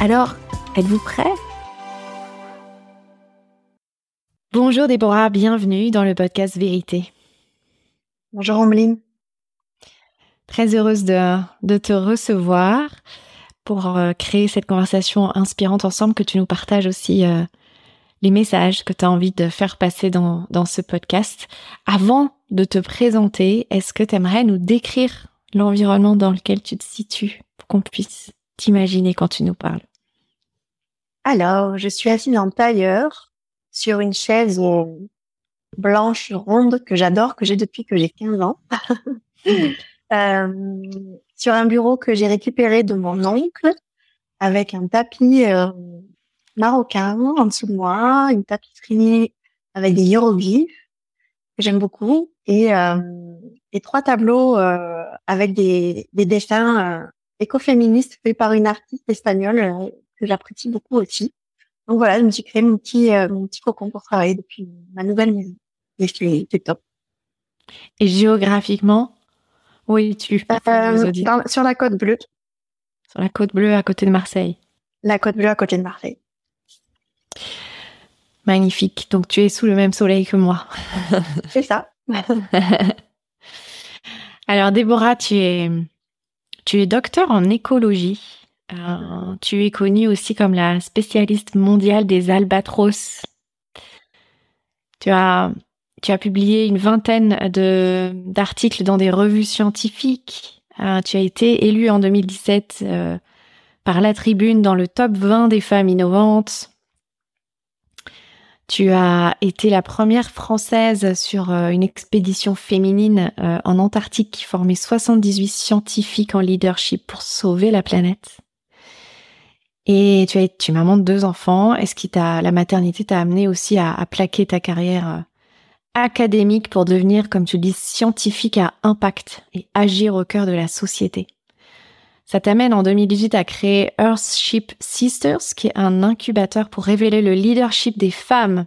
Alors, êtes-vous prêt Bonjour Déborah, bienvenue dans le podcast Vérité. Bonjour Ameline. Très heureuse de, de te recevoir pour euh, créer cette conversation inspirante ensemble, que tu nous partages aussi euh, les messages que tu as envie de faire passer dans, dans ce podcast. Avant de te présenter, est-ce que tu aimerais nous décrire l'environnement dans lequel tu te situes pour qu'on puisse t'imaginer quand tu nous parles? Alors, je suis assise en tailleur sur une chaise blanche ronde que j'adore, que j'ai depuis que j'ai 15 ans. euh, sur un bureau que j'ai récupéré de mon oncle avec un tapis euh, marocain en dessous de moi, une tapisserie avec des hiéroglyphes que j'aime beaucoup et, euh, et trois tableaux euh, avec des, des dessins euh, écoféministes faits par une artiste espagnole euh, que j'apprécie beaucoup aussi. Donc voilà, je me suis créé mon petit euh, mon petit cocon pour travailler depuis ma nouvelle maison. Et c'est top. Et géographiquement, où es-tu Sur la côte bleue. Sur la côte bleue à côté de Marseille. La côte bleue à côté de Marseille. Magnifique. Donc tu es sous le même soleil que moi. C'est ça. Alors Déborah, tu es, tu es docteur en écologie. Euh, tu es connue aussi comme la spécialiste mondiale des albatros. Tu as, tu as publié une vingtaine de, d'articles dans des revues scientifiques. Euh, tu as été élue en 2017 euh, par la tribune dans le top 20 des femmes innovantes. Tu as été la première française sur euh, une expédition féminine euh, en Antarctique qui formait 78 scientifiques en leadership pour sauver la planète. Et tu, as, tu maman de deux enfants. Est-ce que la maternité t'a amené aussi à, à, plaquer ta carrière euh, académique pour devenir, comme tu dis, scientifique à impact et agir au cœur de la société? Ça t'amène en 2018 à créer Earthship Sisters, qui est un incubateur pour révéler le leadership des femmes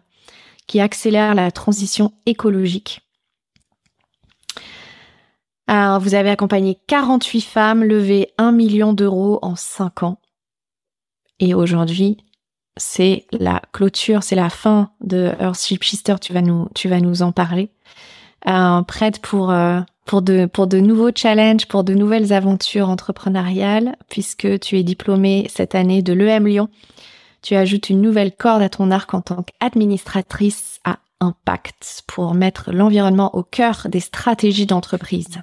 qui accélère la transition écologique. Vous avez accompagné 48 femmes, levé 1 million d'euros en 5 ans. Et aujourd'hui, c'est la clôture, c'est la fin de Earthship Sisters, tu vas nous, tu vas nous en parler. Euh, prête pour euh, pour de, nouveaux challenges, pour de nouvelles aventures entrepreneuriales, puisque tu es diplômée cette année de l'EM Lyon. Tu ajoutes une nouvelle corde à ton arc en tant qu'administratrice à impact pour mettre l'environnement au cœur des stratégies d'entreprise.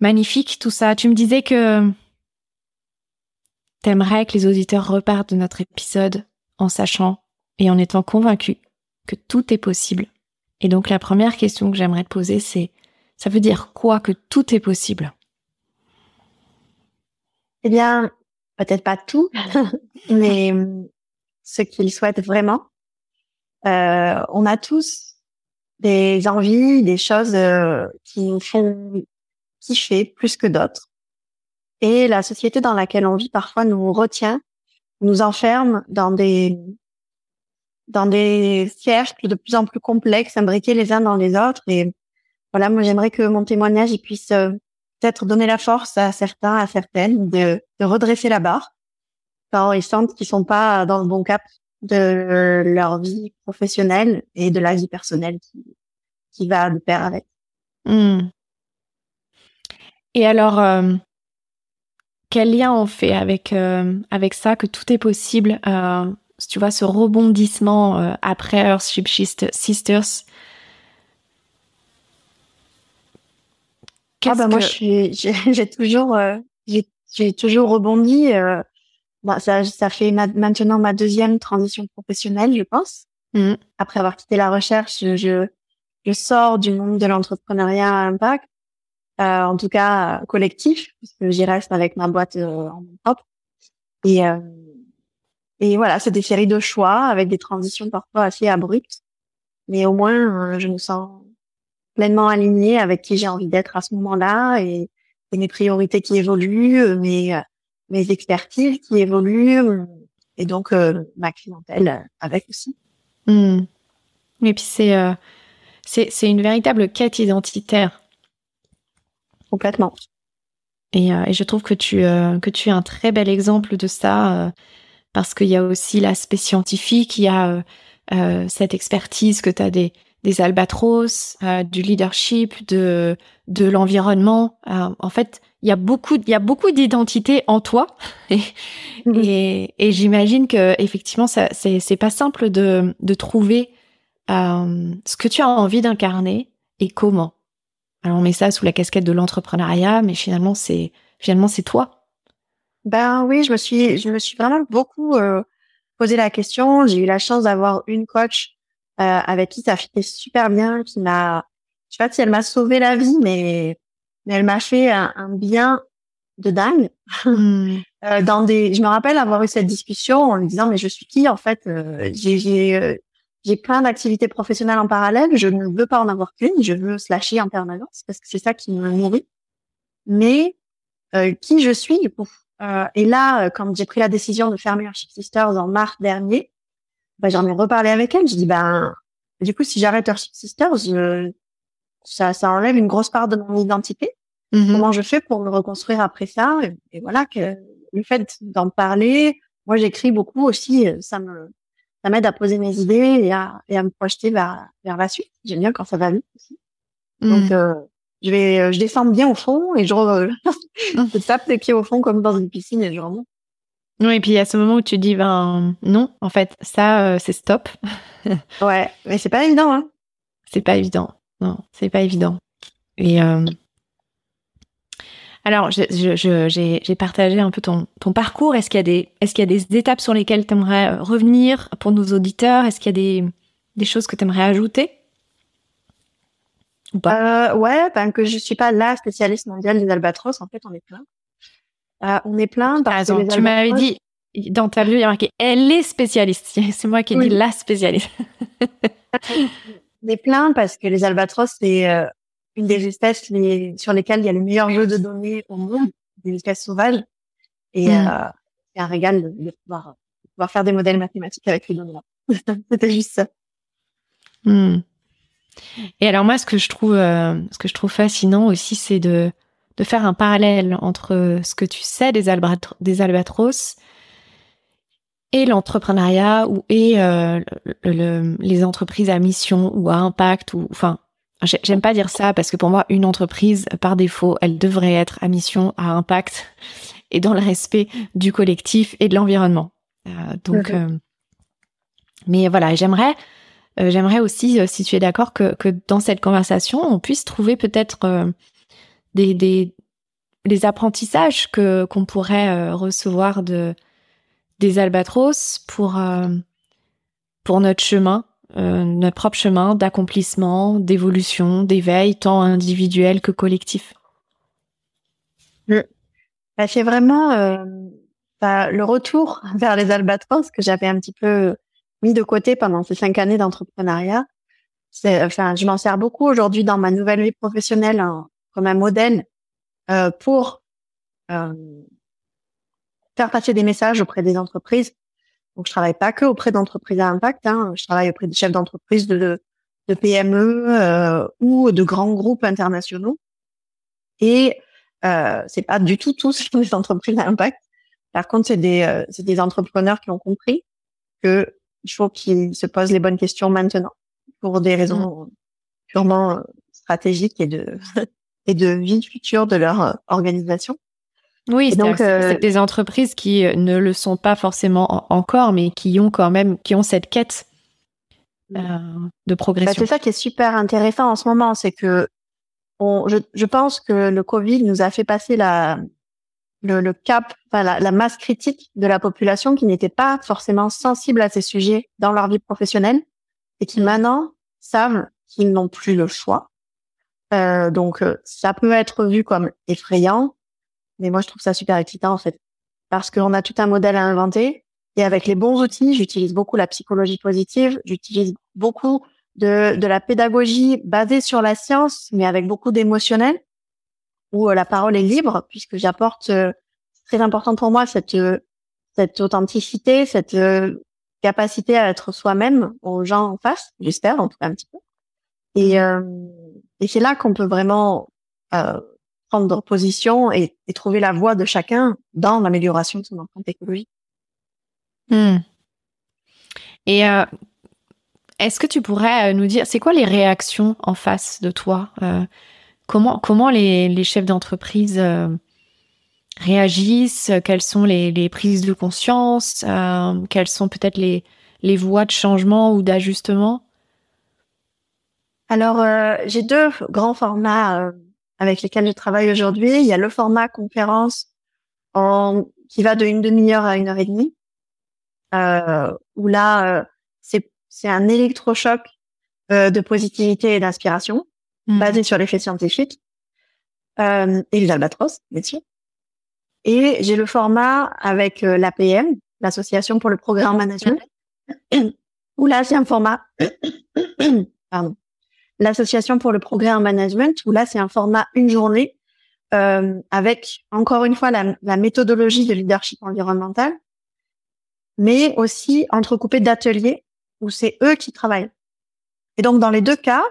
Magnifique tout ça. Tu me disais que t'aimerais que les auditeurs repartent de notre épisode en sachant et en étant convaincus que tout est possible et donc la première question que j'aimerais te poser, c'est ça veut dire quoi que tout est possible? Eh bien, peut-être pas tout, mais ce qu'ils souhaitent vraiment. Euh, on a tous des envies, des choses euh, qui nous font kiffer plus que d'autres. Et la société dans laquelle on vit parfois nous retient, nous enferme dans des dans des cercles de plus en plus complexes, imbriqués les uns dans les autres. Et voilà, moi j'aimerais que mon témoignage il puisse euh, peut-être donner la force à certains, à certaines, de, redresser la barre quand ils sentent qu'ils sont pas dans le bon cap de leur vie professionnelle et de la vie personnelle qui, va de pair avec. Mmh. Et alors, euh, quel lien on fait avec avec ça que tout est possible tu vois ce rebondissement après Earthship Sisters ah bah moi j'ai toujours j'ai toujours rebondi bah, ça, ça fait maintenant ma deuxième transition professionnelle, je pense. Mmh. Après avoir quitté la recherche, je, je sors du monde de l'entrepreneuriat à impact, euh, en tout cas collectif, puisque j'y reste avec ma boîte euh, en propre. Et, euh, et voilà, c'est des séries de choix avec des transitions parfois assez abruptes, mais au moins je me sens pleinement alignée avec qui j'ai envie d'être à ce moment-là et, et, mes priorités qui évoluent, mes mes expertises qui évoluent et donc euh, ma clientèle avec aussi. Mmh. Et puis c'est euh, c'est une véritable quête identitaire. Complètement. Et, euh, et je trouve que tu que tu es un très bel exemple de ça parce qu'il y a aussi l'aspect scientifique, il y a cette expertise que tu as des des albatros, du leadership, de de l'environnement. en fait, il y a beaucoup, il y a beaucoup d'identité en toi, et, mhm. et, et j'imagine que effectivement, ça, c'est, c'est pas simple de, de trouver euh, ce que tu as envie d'incarner et comment. Alors on met ça sous la casquette de l'entrepreneuriat, mais finalement c'est finalement c'est toi. Ben oui, je me suis, je me suis vraiment beaucoup euh, posé la question. J'ai eu la chance d'avoir une coach euh, avec qui ça fitait super bien, qui m'a, je sais pas si elle m'a sauvé la vie, mais mais elle m'a fait un, bien de dingue. Hmm. euh, dans des, je me rappelle avoir eu cette discussion en lui disant mais je suis qui en fait euh, J'ai j'ai euh, j'ai plein d'activités professionnelles en parallèle. Je ne veux pas en avoir qu'une. Je veux slasher en permanence parce que c'est ça qui me nourrit. Mais euh, qui je suis Et là, quand j'ai pris la décision de fermer Archip Sisters en mars dernier, bah, j'en ai reparlé avec elle. Je dis ben du coup si j'arrête Archip Sisters, je, ça, ça enlève une grosse part de mon identité. Mm-hmm. Comment je fais pour me reconstruire après ça? Et, voilà que le fait d'en parler, moi j'écris beaucoup aussi, euh, ça me ça m'aide à poser mes idées et à, et à me projeter vers vers la suite. J'aime bien quand ça va vite aussi. Mm. Donc euh, je vais euh, je descends bien au fond et je, je tape les pieds au fond comme dans une piscine et je remonte. Oui, et puis à ce moment où tu dis ben non, en fait, ça c'est stop. ouais, mais c'est pas évident hein. C'est pas évident non, c'est pas évident. Et euh, alors, j'ai partagé un peu ton, ton parcours. Est-ce qu'il y, a des, est qu'il y a des étapes sur lesquelles tu aimerais euh, revenir pour nos auditeurs? Est-ce qu'il y a des, des choses que tu aimerais ajouter? Ou pas? Euh, Ouais, ben, que je suis pas la spécialiste mondiale des albatros. En fait, on est plein. on est plein. Par tu m'avais dit dans ta bio, il y a marqué elle est spécialiste. C'est moi qui ai dit la spécialiste. des plein parce que les albatros, c'est euh, une des espèces sur lesquelles il y a le meilleur jeu de données au monde, des espèces sauvages. Et mm. euh, c'est un régal de, pouvoir, pouvoir, faire des modèles mathématiques avec les données-là. C'était juste ça. Mm. Et alors moi, ce que je trouve, euh, ce que je trouve fascinant aussi, c'est de de faire un parallèle entre ce que tu sais des, des albatros et l'entrepreneuriat ou et euh, les entreprises à mission ou à impact ou enfin j'aime pas dire ça parce que pour moi une entreprise par défaut elle devrait être à mission à impact et dans le respect du collectif et de l'environnement. Euh, donc euh, mais voilà j'aimerais j'aimerais aussi si tu es d'accord que, dans cette conversation on puisse trouver peut-être des, des les apprentissages que qu'on pourrait recevoir de des albatros pour, euh, pour notre chemin, euh, notre propre chemin d'accomplissement, d'évolution, d'éveil, tant individuel que collectif. Bah, c'est vraiment euh, le retour vers les albatros que j'avais un petit peu mis de côté pendant ces cinq années d'entrepreneuriat. Enfin, je m'en sers beaucoup aujourd'hui dans ma nouvelle vie professionnelle comme un modèle euh, pour euh, faire passer des messages auprès des entreprises. Donc, je travaille pas que auprès d'entreprises à impact. Hein. Je travaille auprès des chefs d'entreprise de, PME euh, ou de grands groupes internationaux. Et euh, c'est pas du tout tous des entreprises à impact. Par contre, c'est des, c'est des entrepreneurs qui ont compris que il faut qu'ils se posent les bonnes questions maintenant pour des raisons mmh. purement euh, stratégiques et de et de vie future de leur euh, organisation. Oui, donc c'est des entreprises qui ne le sont pas forcément encore, mais qui ont quand même, qui ont cette quête de bah, progression. c'est ça qui est super intéressant en ce moment, c'est que je, je, pense que le Covid nous a fait passer la, le, le cap, enfin, la, la, masse critique de la population qui n'était pas forcément sensible à ces sujets dans leur vie professionnelle et qui maintenant savent qu'ils n'ont plus le choix. Euh, donc, euh, ça peut être vu comme effrayant, mais moi, je trouve ça super excitant, en fait, parce qu'on a tout un modèle à inventer. Et avec les bons outils, j'utilise beaucoup la psychologie positive, j'utilise beaucoup de, de la pédagogie basée sur la science, mais avec beaucoup d'émotionnel, où euh, la parole est libre, puisque j'apporte, euh, très important pour moi, cette, euh, cette authenticité, cette capacité à être soi-même aux gens en face, j'espère, en tout cas un petit peu. Et, c'est là qu'on peut vraiment prendre position et, et, trouver la voie de chacun dans l'amélioration de son empreinte écologique. Hmm. Et est-ce que tu pourrais nous dire, c'est quoi les réactions en face de toi Comment, comment les, les chefs d'entreprise euh, réagissent? Quelles sont les, les, prises de conscience? Euh, Quelles sont peut-être les, les voies de changement ou d'ajustement? Alors, euh, j'ai deux grands formats avec lesquels je travaille aujourd'hui. Il y a le format conférence en, qui va de une demi-heure à une heure et demie, où là, c'est un électrochoc de positivité et d'inspiration. Mmh. basé sur les faits scientifiques euh, et les albatros, bien sûr. Et j'ai le format avec euh, l'APM, l'Association pour le Programme Management, où là c'est un format, pardon, l'Association pour le Programme Management, où là c'est un format une journée euh, avec encore une fois la, la, méthodologie de leadership environnemental, mais aussi entrecoupé d'ateliers où c'est eux qui travaillent. Et donc dans les deux cas,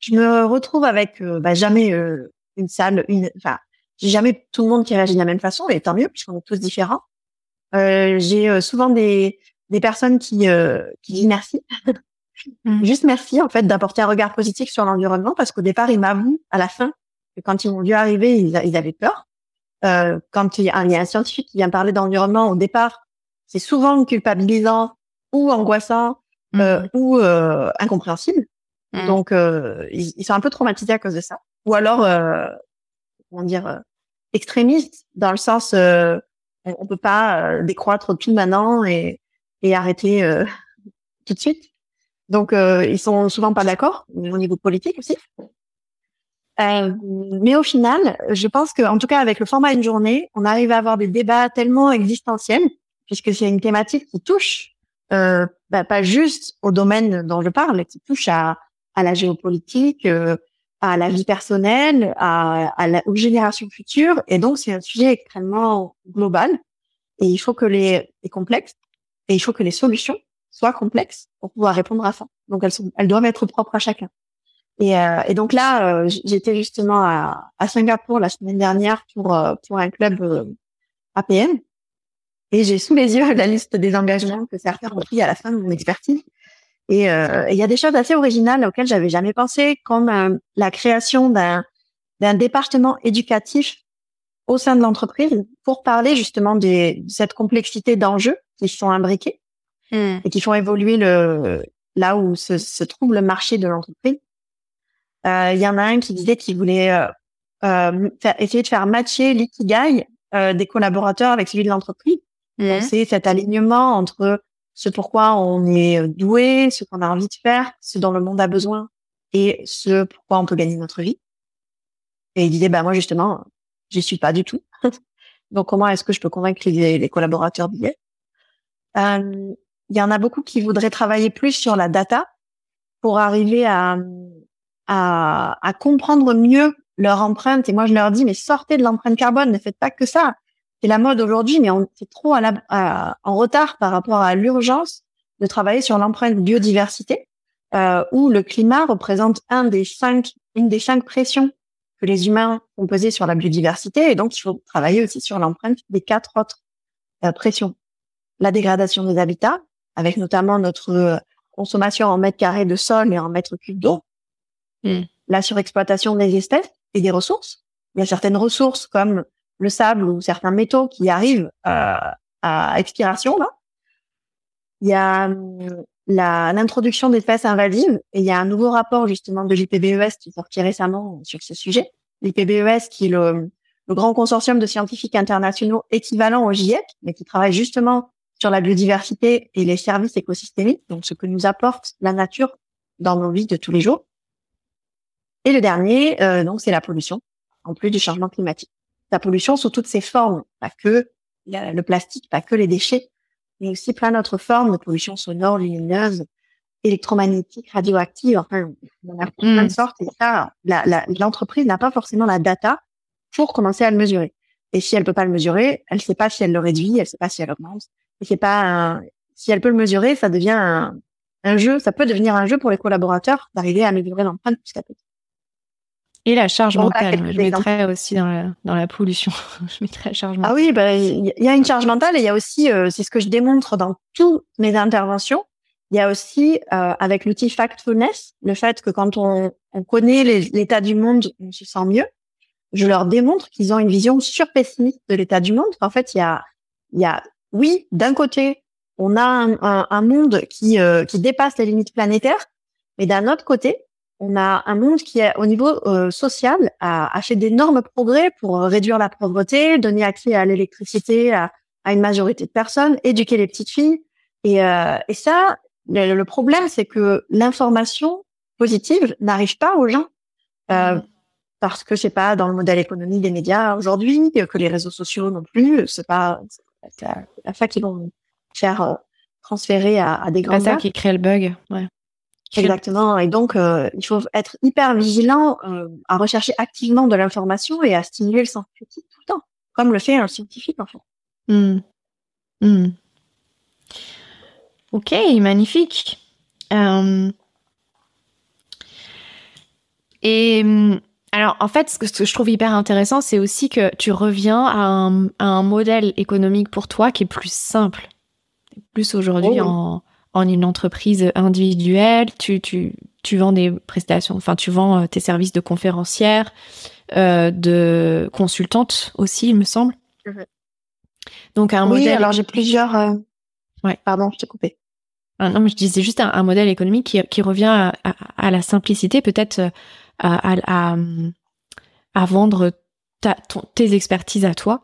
je me retrouve avec euh, bah, jamais euh, une salle, une, enfin, j'ai jamais tout le monde qui réagit de la même façon, et tant mieux puisqu'on est tous différents. Euh, j'ai euh, souvent des des personnes qui qui disent merci, mmh. juste merci en fait d'apporter un regard positif sur l'environnement parce qu'au départ ils m'avouent à la fin que quand ils m'ont vu arriver ils, ils avaient peur. quand il y, a, il y, a, un scientifique qui vient parler d'environnement au départ, c'est souvent culpabilisant ou angoissant mmh. ou incompréhensible. Mmh. Donc, euh, ils, sont un peu traumatisés à cause de ça. Ou alors, euh, comment dire, euh, extrémistes, dans le sens, euh, on, peut pas décroître tout maintenant et, et arrêter tout de suite. Donc, ils sont souvent pas d'accord au niveau politique aussi. mais au final, je pense que, en tout cas, avec le format une journée, on arrive à avoir des débats tellement existentiels, puisque c'est une thématique qui touche euh, bah, pas juste au domaine dont je parle, qui touche à, à la géopolitique, euh, à la vie personnelle, à, aux générations futures. Et donc, c'est un sujet extrêmement global. Et il faut que les, les complexes, et il faut que les solutions soient complexes pour pouvoir répondre à ça. Donc, elles, sont, elles doivent être propres à chacun. Et, euh, et donc là, euh, j'étais justement à, à, Singapour la semaine dernière pour, pour un club APM. Et j'ai sous les yeux la liste des engagements que certains ont pris à la fin de mon expertise. Et euh, il y a des choses assez originales auxquelles j'avais jamais pensé, comme euh, la création d'un d'un département éducatif au sein de l'entreprise pour parler justement de cette complexité d'enjeux qui sont imbriqués hmm. et qui font évoluer le là où se, se trouve le marché de l'entreprise. Euh, il y en a un qui disait qu'il voulait euh, essayer de faire matcher l'ikigai des collaborateurs avec celui de l'entreprise. Hmm. C'est cet alignement entre ce pourquoi on est doué, ce qu'on a envie de faire, ce dont le monde a besoin et ce pourquoi on peut gagner notre vie. Et il disait, bah moi justement, j'y suis pas du tout. Donc comment est-ce que je peux convaincre les, collaborateurs d'y être? Euh, Il y en a beaucoup qui voudraient travailler plus sur la data pour arriver à, à, à comprendre mieux leur empreinte. Et moi je leur dis, mais sortez de l'empreinte carbone, ne faites pas que ça c'est la mode aujourd'hui, mais on est trop à la, en retard par rapport à l'urgence de travailler sur l'empreinte biodiversité, euh, où le climat représente un des cinq, une des cinq pressions que les humains ont pesé sur la biodiversité, et donc il faut travailler aussi sur l'empreinte des quatre autres euh, pressions. La dégradation des habitats, avec notamment notre euh, consommation en mètres carrés de sol et en mètres cubes d'eau, mm. la surexploitation des espèces et des ressources. Il y a certaines ressources comme le sable ou certains métaux qui arrivent à expiration. Là. Il y a hum, l'introduction d'espèces invasives et il y a un nouveau rapport justement de l'IPBES qui est sorti récemment sur ce sujet. L'IPBES qui est le, le grand consortium de scientifiques internationaux équivalent au GIEC, mais qui travaille justement sur la biodiversité et les services écosystémiques, donc ce que nous apporte la nature dans nos vies de tous les jours. Et le dernier, euh, donc, c'est la pollution, en plus du changement climatique. La pollution sous toutes ses formes, pas que le plastique, pas que les déchets, mais aussi plein d'autres formes de pollution sonore, lumineuse, électromagnétique, radioactive, enfin, on a plein de sortes. Et ça, l'entreprise n'a pas forcément la data pour commencer à le mesurer. Et si elle peut pas le mesurer, elle sait pas si elle le réduit, elle sait pas si elle augmente. Et c'est pas un... si elle peut le mesurer, ça devient un, un, jeu, ça peut devenir un jeu pour les collaborateurs d'arriver à mesurer l'empreinte petit à petit. Et la charge mentale, je mettrais aussi dans la, dans la pollution. je mettrais la charge mentale. Ah oui, bah, il y a une charge mentale et il y a aussi, euh, c'est ce que je démontre dans toutes mes interventions, il y a aussi, euh, avec l'outil Factfulness, le fait que quand on, on connaît l'état du monde, on se sent mieux je leur démontre qu'ils ont une vision surpessimiste de l'état du monde. En fait, il y a, il y a, oui, d'un côté, on a un, un, monde qui, euh, qui dépasse les limites planétaires, mais d'un autre côté, on a un monde qui, est, au niveau euh, social, a, a fait d'énormes progrès pour réduire la pauvreté, donner accès à l'électricité à, à, une majorité de personnes, éduquer les petites filles. Et, euh, et ça, le, le problème, c'est que l'information positive n'arrive pas aux gens. Euh, mmh parce que c'est pas dans le modèle économique des médias aujourd'hui, que les réseaux sociaux non plus, c'est pas la fac qu'ils vont faire euh, transférer à, à des grands. C'est ça qui crée le bug, ouais. Exactement. Et donc, euh, il faut être hyper vigilant euh, à rechercher activement de l'information et à stimuler le sens critique tout le temps, comme le fait un scientifique en fait. Mmh. Mmh. Ok, magnifique. et hum, alors, en fait, ce que, je trouve hyper intéressant, c'est aussi que tu reviens à un, modèle économique pour toi qui est plus simple. Plus aujourd'hui oh en, une entreprise individuelle, tu, tu, tu vends des prestations, enfin, tu vends euh, tes services de conférencière, euh, de consultante aussi, il me semble. Donc, un oui, alors j'ai plusieurs. Euh, ouais. Pardon, je t'ai coupé. Ah, non, mais je disais juste un, modèle économique qui, qui revient à, à la simplicité, peut-être à, à, vendre ta, tes expertises à toi.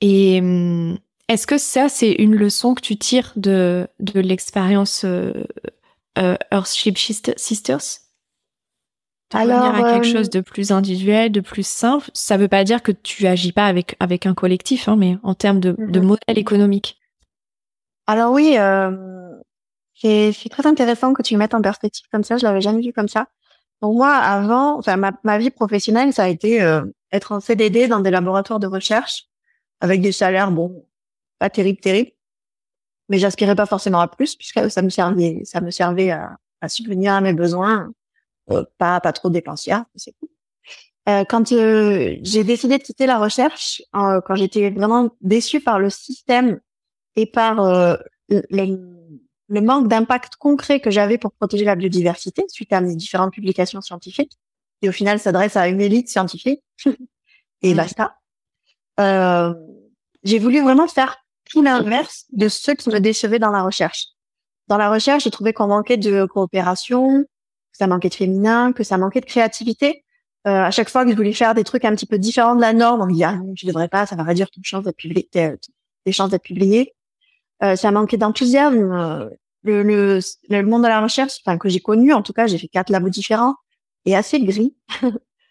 Et hum, est-ce que ça, c'est une leçon que tu tires de, de l'expérience euh, euh, Earthship Sisters? Alors, à quelque euh, chose de plus individuel, de plus simple. Ça veut pas dire que tu agis pas avec avec un collectif, hein, mais en termes de, de mhm. modèle économique. Alors oui, c'est très intéressant que tu le mettes en perspective comme ça. Je l'avais jamais vu comme ça. Donc moi, avant, enfin ma, ma vie professionnelle, ça a été être en CDD dans des laboratoires de recherche avec des salaires bon pas terrible terrible, mais j'aspirais pas forcément à plus puisque ça me servait ça me servait à, à subvenir à mes besoins, euh, pas pas trop dépensière, c'est cool. Euh, quand euh, j'ai décidé de quitter la recherche, quand j'étais vraiment déçue par le système et par le manque d'impact concret que j'avais pour protéger la biodiversité suite à mes différentes publications scientifiques, et au final s'adresse à une élite scientifique, et basta. Euh, j'ai voulu vraiment faire tout l'inverse de ce qui me décevait dans la recherche. Dans la recherche, j'ai trouvé qu'on manquait de coopération, que ça manquait de féminin, que ça manquait de créativité. Euh, à chaque fois que je voulais faire des trucs un petit peu différents de la norme, on me dit ah non, tu devrais pas, ça va réduire ton chance d'être publié, tes chances d'être publié. Euh, ça manquait d'enthousiasme. Euh, le, le, le, monde de la recherche, enfin que j'ai connu, en tout cas, j'ai fait quatre labos différents, est assez gris.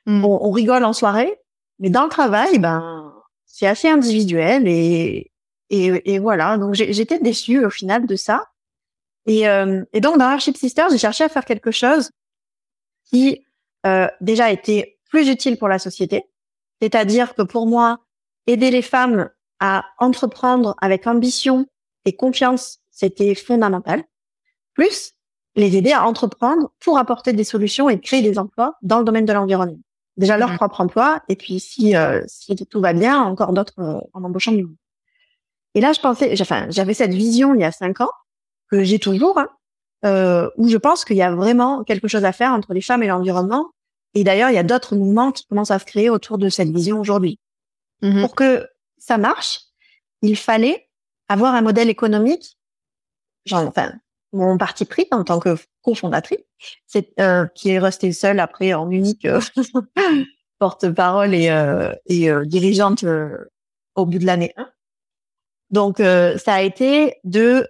Mm. on, on, rigole en soirée, mais dans le travail, ben c'est assez individuel et et, et voilà. Donc j'étais déçue au final de ça. Et, euh, et donc dans Archip Sisters, j'ai cherché à faire quelque chose qui euh, déjà était plus utile pour la société. C'est-à-dire que pour moi, aider les femmes à entreprendre avec ambition et confiance, c'était fondamental. Plus, les aider à entreprendre pour apporter des solutions et créer des emplois dans le domaine de l'environnement. Déjà leur mmh. propre emploi, et puis si, euh, si tout va bien, encore d'autres euh, en embauchant du monde. Et là, je pensais, enfin, j'avais cette vision il y a cinq ans que j'ai toujours, hein, euh, où je pense qu'il y a vraiment quelque chose à faire entre les femmes et l'environnement. Et d'ailleurs, il y a d'autres mouvements qui commencent à se créer autour de cette vision aujourd'hui. Mhm. Pour que ça marche, il fallait avoir un modèle économique, genre, enfin, mon parti pris en tant que cofondatrice, c'est euh, qui est resté seul après en unique euh, porte-parole et, et dirigeante au bout de l'année 1. Donc, ça a été de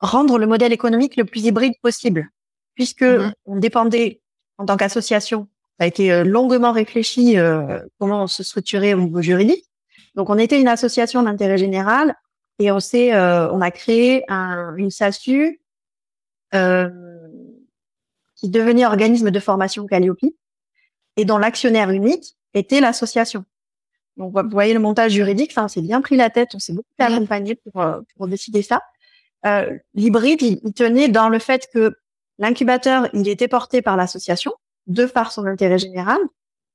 rendre le modèle économique le plus hybride possible, puisque mhm. on dépendait en tant qu'association. Ça a été longuement réfléchi comment on se structurait au niveau juridique. Donc, on était une association d'intérêt général et on s'est, on a créé un, une SASU euh, qui devenait organisme de formation Calliope et dont l'actionnaire unique était l'association. Donc, vous voyez le montage juridique, ça, on s'est bien pris la tête, on s'est beaucoup fait accompagner pour, euh, pour décider ça. Euh, L'hybride, il, tenait dans le fait que l'incubateur, il était porté par l'association, de par son intérêt général,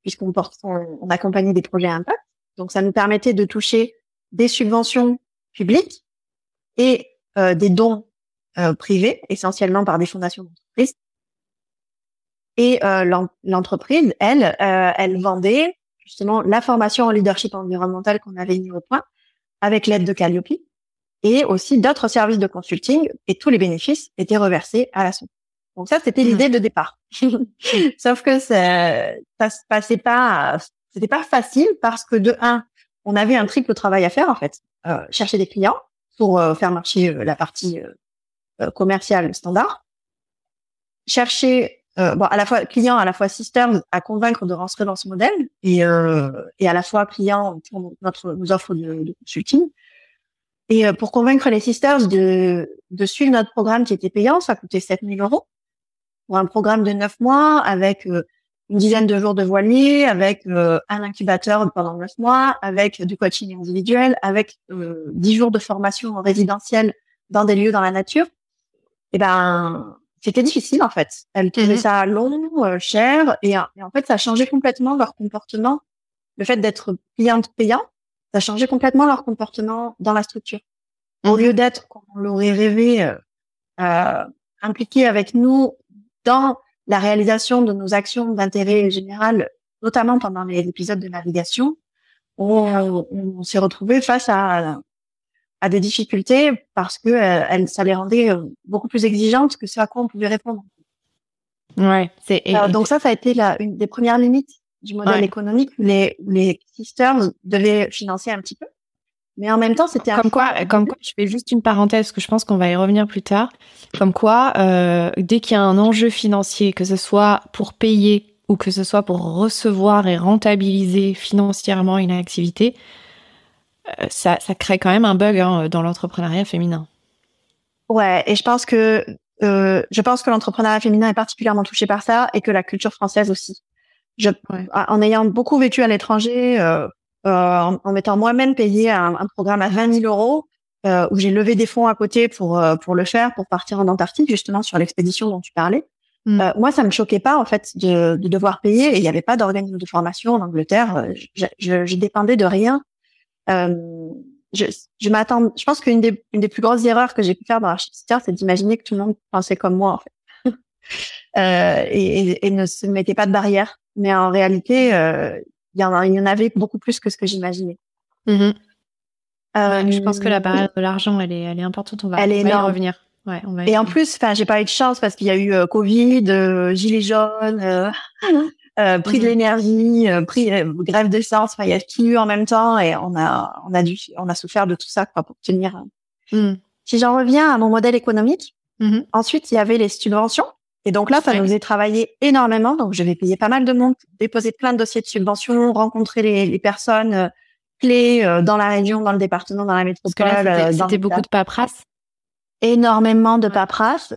puisqu'on porte, on, accompagnait des projets impact. Donc, ça nous permettait de toucher des subventions publiques et euh, des dons euh, privés, essentiellement par des fondations d'entreprise. Et euh, l'entreprise, elle, euh, elle vendait justement la formation en leadership environnemental qu'on avait mis au point avec l'aide de Calliope et aussi d'autres services de consulting et tous les bénéfices étaient reversés à la somme. Donc ça, c'était mmh. l'idée de départ. Sauf que ça, ça se passait pas, c'était pas facile parce que de un, on avait un triple travail à faire en fait, euh, chercher des clients pour faire marcher la partie euh, commercial standard, chercher euh, bon, à la fois client, à la fois système à convaincre de rentrer dans ce modèle et, euh, et à la fois client pour notre nos offres de, de consulting. Et euh, pour convaincre les sisters de, de suivre notre programme qui était payant, ça coûtait 7000 euros pour un programme de 9 mois avec une dizaine de jours de voilier, avec un incubateur pendant 9 mois, avec du coaching individuel, avec 10 jours de formation en résidentiel dans des lieux dans la nature eh ben c'était difficile en fait. Elles trouvaient mhm. ça long, euh, cher, et, en fait ça changé complètement leur comportement. Le fait d'être cliente payant, ça a changé complètement leur comportement dans la structure. Au mhm. lieu d'être, comme on l'aurait rêvé, euh, euh, impliqué avec nous dans la réalisation de nos actions d'intérêt général, notamment pendant les épisodes de navigation, on, on s'est retrouvé face à à des difficultés parce que euh, elle, ça les rendait euh, beaucoup plus exigeantes que ce à quoi on pouvait répondre. Ouais, c'est donc ça, ça a été la, une des premières limites du modèle économique où les, les sisters devaient financer un petit peu. Mais en même temps, c'était comme quoi, comme quoi, je fais juste une parenthèse parce que je pense qu'on va y revenir plus tard. Comme quoi, euh, dès qu'il y a un enjeu financier, que ce soit pour payer ou que ce soit pour recevoir et rentabiliser financièrement une activité, ça, ça crée quand même un bug hein, dans l'entrepreneuriat féminin. Ouais, et je pense que euh, je pense que l'entrepreneuriat féminin est particulièrement touché par ça et que la culture française aussi. Je, En ayant beaucoup vécu à l'étranger, euh, euh, en, en m'étant moi-même payé un, un, programme à 20 000 euros, euh, où j'ai levé des fonds à côté pour euh, pour le faire, pour partir en Antarctique justement sur l'expédition dont tu parlais. Mm. Euh, moi, ça me choquait pas en fait de, de devoir payer. Et il n'y avait pas d'organisme de formation en Angleterre. Je, je, je, dépendais de rien. Euh, je, je m'attends. Je pense qu'une des, une des plus grosses erreurs que j'ai pu faire dans Architecture, c'est d'imaginer que tout le monde pensait comme moi en fait, euh, et, et, ne se mettait pas de barrière. Mais en réalité, euh, il y en il y en avait beaucoup plus que ce que j'imaginais. Euh, je pense que la barrière de l'argent, elle est, elle est importante. On va, elle est on va y revenir. Ouais, on va et en plus, enfin, j'ai pas eu de chance parce qu'il y a eu Covid, euh, gilets jaunes, euh, euh, prix de mhm. l'énergie, euh, prix euh, grève d'essence, enfin il y a tout eu en même temps et on a on a dû on a souffert de tout ça quoi pour tenir. Hein. Mhm. Si j'en reviens à mon modèle économique, mhm. ensuite il y avait les subventions et donc là ça nous a travaillé énormément donc je vais payer pas mal de monde, déposer plein de dossiers de subventions, rencontrer les, les personnes euh, clés dans la région, dans le département, dans la métropole. C'était beaucoup de paperasse. Énormément de paperasse.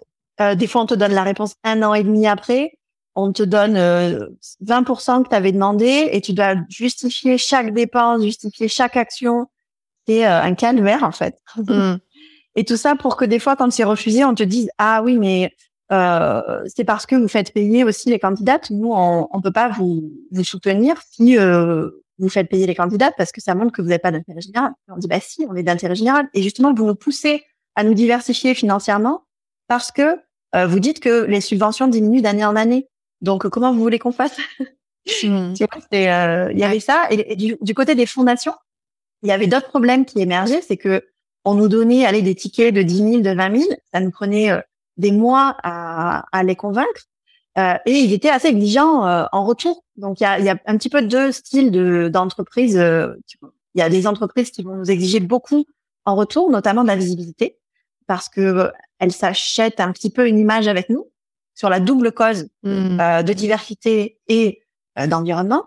des fois on te donne la réponse un an et demi après on te donne 20% euh, que tu avais demandé et tu dois justifier chaque dépense, justifier chaque action. C'est euh, un calvaire en fait. Mm. Et tout ça pour que des fois, quand c'est refusé, on te dise ah oui, mais euh, c'est parce que vous faites payer aussi les candidates. Nous, on, on peut pas vous, vous soutenir si vous faites payer les candidates parce que ça montre que vous n'êtes pas d'intérêt général. on dit bah si, on est d'intérêt général. Et justement, vous nous poussez à nous diversifier financièrement parce que vous dites que les subventions diminuent d'année en année. Donc, comment vous voulez qu'on fasse? Hmm. Euh, il y avait ça. Et, du, côté des fondations, il y avait d'autres problèmes qui émergeaient. C'est que on nous donnait aller des tickets de 10 000, de 20 000. Ça nous prenait euh, des mois à, à les convaincre. Euh, et ils étaient assez exigeants euh, en retour. Donc il y a, y a, un petit peu deux styles de d'entreprises. Il y a des entreprises qui vont nous exiger beaucoup en retour, notamment de la visibilité, parce que elles s'achètent un petit peu une image avec nous sur la double cause mmh. de diversité et euh, d'environnement.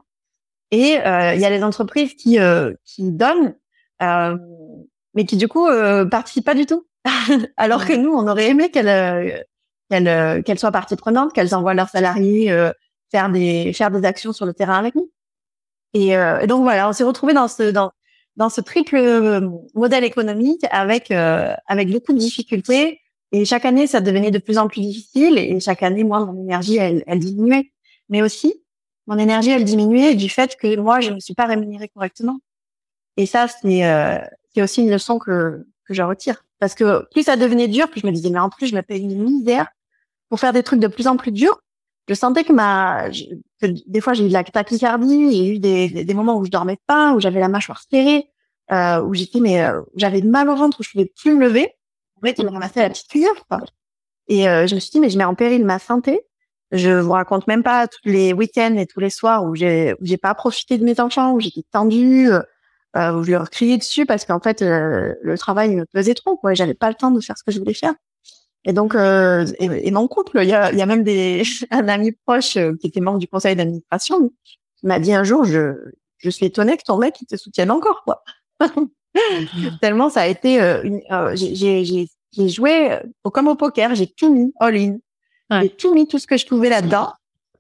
Et euh, il y a les entreprises qui euh, qui donnent, mais qui du coup participent pas du tout. Alors que nous, on aurait aimé qu'elles qu'elles qu'elles soient partie prenante, qu'elles envoient leurs salariés faire des faire des actions sur le terrain avec nous. Et, donc voilà, on s'est retrouvé dans ce dans dans ce triple modèle économique avec avec beaucoup de difficultés. Et chaque année, ça devenait de plus en plus difficile. Et chaque année, moi, mon énergie, elle, elle diminuait. Mais aussi, mon énergie elle diminuait du fait que moi je ne me suis pas rémunérée correctement. Et ça c'est euh, aussi une leçon que que je retire parce que plus ça devenait dur, plus je me disais mais en plus je me paye une misère pour faire des trucs de plus en plus durs. Je sentais que ma que des fois j'ai eu de la tachycardie, j'ai eu des, des, moments où je dormais pas, où j'avais la mâchoire serrée, euh, où j'étais mais euh, j'avais mal au ventre, où je pouvais plus me lever. Fait, il me ramassait la petite cuillère. Et euh, je me suis dit mais je mets en péril ma santé je vous raconte même pas tous les week-ends et tous les soirs où j'ai j'ai pas profité de mes enfants, où j'étais tendue, euh, où je leur criais dessus parce qu'en fait euh, le travail me pesait trop. Quoi, j'avais pas le temps de faire ce que je voulais faire. Et donc euh, et, mon couple, il y a, y a même des un ami proche euh, qui était membre du conseil d'administration m'a dit un jour je je suis étonnée que ton mec il te soutienne encore quoi. Tellement ça a été une, j'ai j'ai joué comme au poker, j'ai tout mis all in. J'ai tout mis, tout ce que je pouvais là-dedans.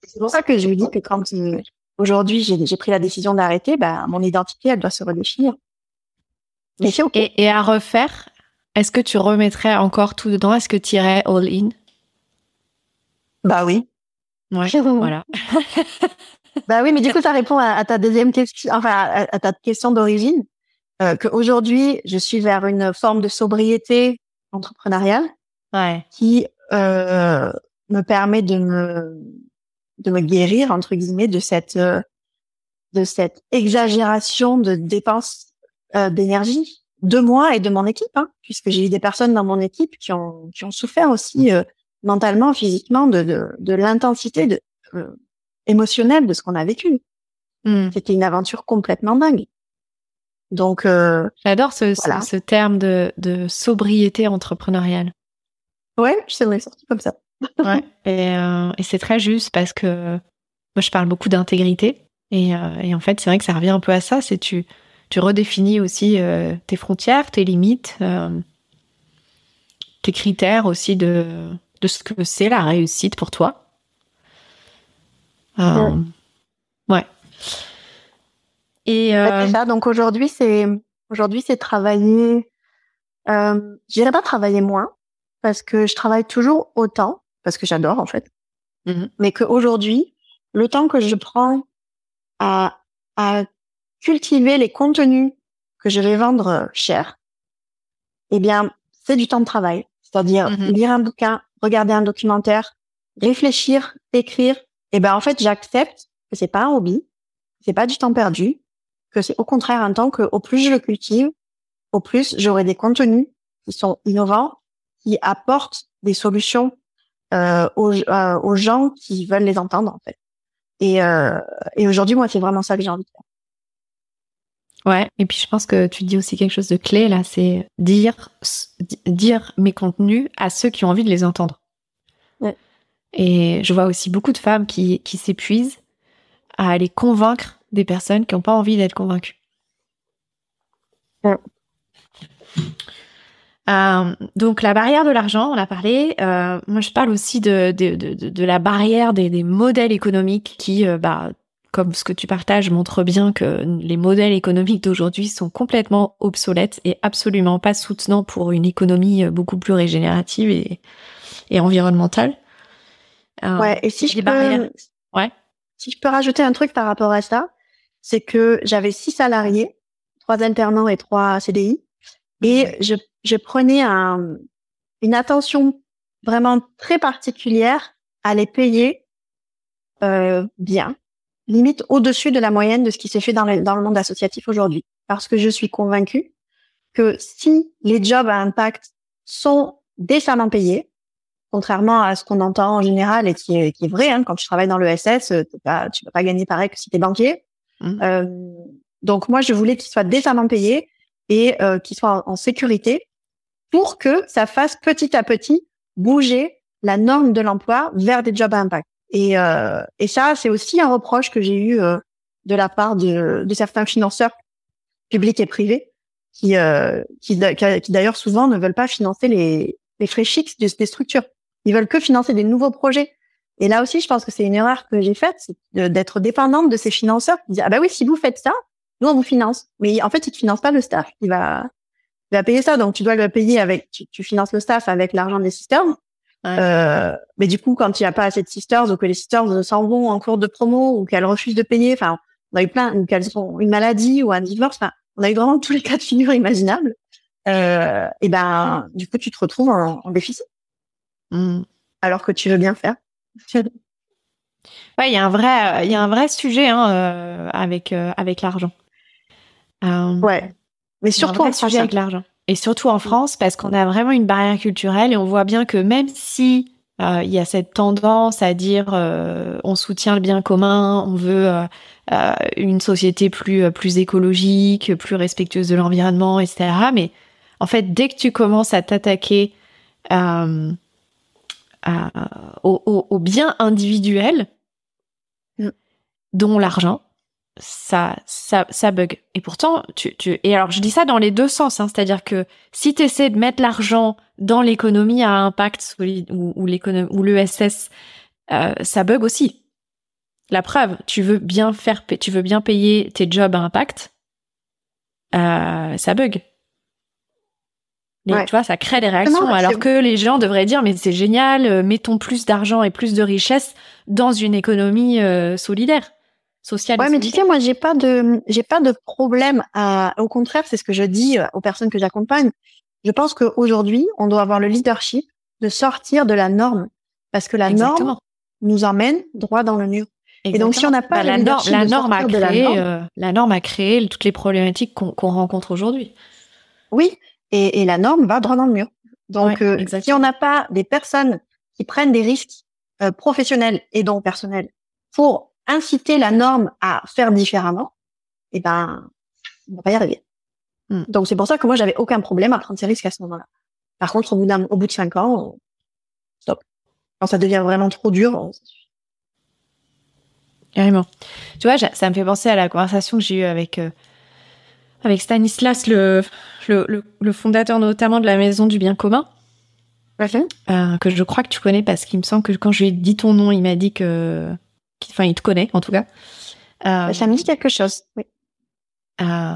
C'est pour ça que je me dis que quand euh, aujourd'hui j'ai pris la décision d'arrêter, bah, mon identité, elle doit se redéfinir. Et, et, à refaire, est-ce que tu remettrais encore tout dedans? Est-ce que tu irais all in? Bah oui. Ouais, voilà. bah oui, mais du coup, ça répond à, ta deuxième question, enfin à, ta question d'origine, euh, qu'aujourd'hui, je suis vers une forme de sobriété entrepreneuriale ouais. qui euh, me permet de me de me guérir entre guillemets de cette euh, de cette exagération de dépenses d'énergie de moi et de mon équipe, hein, puisque j'ai eu des personnes dans mon équipe qui ont qui ont souffert aussi mentalement, physiquement de de, de l'intensité de émotionnelle de ce qu'on a vécu. Hmm. C'était une aventure complètement dingue. Donc, j'adore ce, ce, terme de, de sobriété entrepreneuriale. Ouais, je sais, sorti comme ça. ouais. Et, euh, et c'est très juste parce que moi, je parle beaucoup d'intégrité. Et, euh, et, en fait, c'est vrai que ça revient un peu à ça. C'est tu, tu redéfinis aussi euh, tes frontières, tes limites, euh, tes critères aussi de, de ce que c'est la réussite pour toi. Euh, ouais. Et ça. Donc aujourd'hui, c'est aujourd'hui, c'est travailler. Euh, J'irai pas travailler moins parce que je travaille toujours autant parce que j'adore en fait. Mmh Mais qu'aujourd'hui, le temps que je prends à, à cultiver les contenus que je vais vendre cher, eh bien, c'est du temps de travail. C'est-à-dire mmh lire un bouquin, regarder un documentaire, réfléchir, écrire. Eh ben en fait, j'accepte que c'est pas un hobby, c'est pas du temps perdu, que c'est au contraire un temps que au plus je le cultive, au plus j'aurai des contenus qui sont innovants, qui apportent des solutions euh, aux, euh, aux, gens qui veulent les entendre en fait. Et, euh, et aujourd'hui, moi, c'est vraiment ça que j'ai envie de faire. Ouais, et puis je pense que tu dis aussi quelque chose de clé là, c'est dire dire mes contenus à ceux qui ont envie de les entendre. Ouais. Et je vois aussi beaucoup de femmes qui, qui s'épuisent à aller convaincre des personnes qui n'ont pas envie d'être convaincues. Ouais. Euh, donc la barrière de l'argent, on a parlé. Euh, moi, je parle aussi de, de, de, de la barrière des, des, modèles économiques qui, euh, bah, comme ce que tu partages, montre bien que les modèles économiques d'aujourd'hui sont complètement obsolètes et absolument pas soutenants pour une économie beaucoup plus régénérative et, et environnementale. Ouais, et si je peux, ouais. si je peux rajouter un truc par rapport à ça, c'est que j'avais six salariés, trois alternants et trois CDI, et je je prenais un, une attention vraiment très particulière à les payer euh, bien, limite au-dessus de la moyenne de ce qui s'est fait dans le, dans le monde associatif aujourd'hui. Parce que je suis convaincue que si les jobs à impact sont décemment payés, contrairement à ce qu'on entend en général et qui est, qui est vrai, hein, quand tu travailles dans le SS, pas, tu vas pas gagner pareil que si tu es banquier. Mmh. Euh, donc moi, je voulais qu'ils soient décemment payés et euh, soient en, sécurité pour que ça fasse petit à petit bouger la norme de l'emploi vers des jobs à impact. Et, euh, ça, c'est aussi un reproche que j'ai eu euh, de la part de, de, certains financeurs publics et privés qui, d'ailleurs souvent ne veulent pas financer les, frais fixes des structures. Ils veulent que financer des nouveaux projets. Et là aussi, je pense que c'est une erreur que j'ai faite, c'est d'être dépendante de ces financeurs qui disent ah bah oui, si vous faites ça, nous on vous finance. Mais en fait, ils ne financent pas le staff. Il va, il va payer ça, donc tu dois le payer avec, tu, tu finances le staff avec l'argent des sisters. Euh, mais du coup, quand il n'y a pas assez de sisters ou que les sisters s'en vont en cours de promo ou qu'elles refusent de payer, enfin, on a eu plein, ou qu'elles ont une maladie ou un divorce, enfin, on a eu vraiment tous les cas de figure imaginables. Euh, et ben, du coup, tu te retrouves en, en déficit. Mmh. Alors que tu veux bien faire. Ouais, il y a un vrai, il y a un vrai sujet hein, euh, avec euh, avec l'argent. Euh, ouais, mais surtout un sujet avec l'argent. Et surtout en France, parce qu'on a vraiment une barrière culturelle et on voit bien que même si il y a cette tendance à dire on soutient le bien commun, on veut une société plus plus écologique, plus respectueuse de l'environnement, etc. Mais en fait, dès que tu commences à t'attaquer au, au, au, bien individuel, mm. dont l'argent, ça, ça, ça bug. Et pourtant, tu, tu, et alors je dis ça dans les deux sens, hein, c'est-à-dire que si tu essaies de mettre l'argent dans l'économie à impact ou, ou l'économie ou l'ESS, euh, ça bug aussi. La preuve, tu veux bien faire, tu veux bien payer tes jobs à impact, euh, ça bug. Tu vois, ça crée des réactions, alors que les gens devraient dire mais c'est génial, euh, mettons plus d'argent et plus de richesse dans une économie euh, solidaire social. Ouais, mais tu sais, moi, j'ai pas de, j'ai pas de problème à, au contraire, c'est ce que je dis euh, aux personnes que j'accompagne. Je pense qu'aujourd'hui, on doit avoir le leadership de sortir de la norme. Parce que la norme nous emmène droit dans le mur. Et donc, si on n'a pas bah, la, norme, la norme a créé, euh, la norme, a créé toutes les problématiques qu'on rencontre aujourd'hui. Oui. Et, et, la norme va droit dans le mur. Donc, euh, si on n'a pas des personnes qui prennent des risques professionnels et donc personnels pour inciter la norme à faire différemment, eh ben, on va pas y arriver. Hmm. Donc c'est pour ça que moi j'avais aucun problème à prendre ces risques à ce moment-là. Par contre, au bout d'un, au bout de cinq ans, stop. Quand ça devient vraiment trop dur, Carrément. Tu vois, ça me fait penser à la conversation que j'ai eue avec euh, avec Stanislas, le, le, le, fondateur notamment de la Maison du Bien Commun. Euh, que je crois que tu connais parce qu'il me semble que quand je lui ai dit ton nom, il m'a dit que enfin, il te connaît en tout cas. Euh, ça me dit quelque chose, oui. Euh,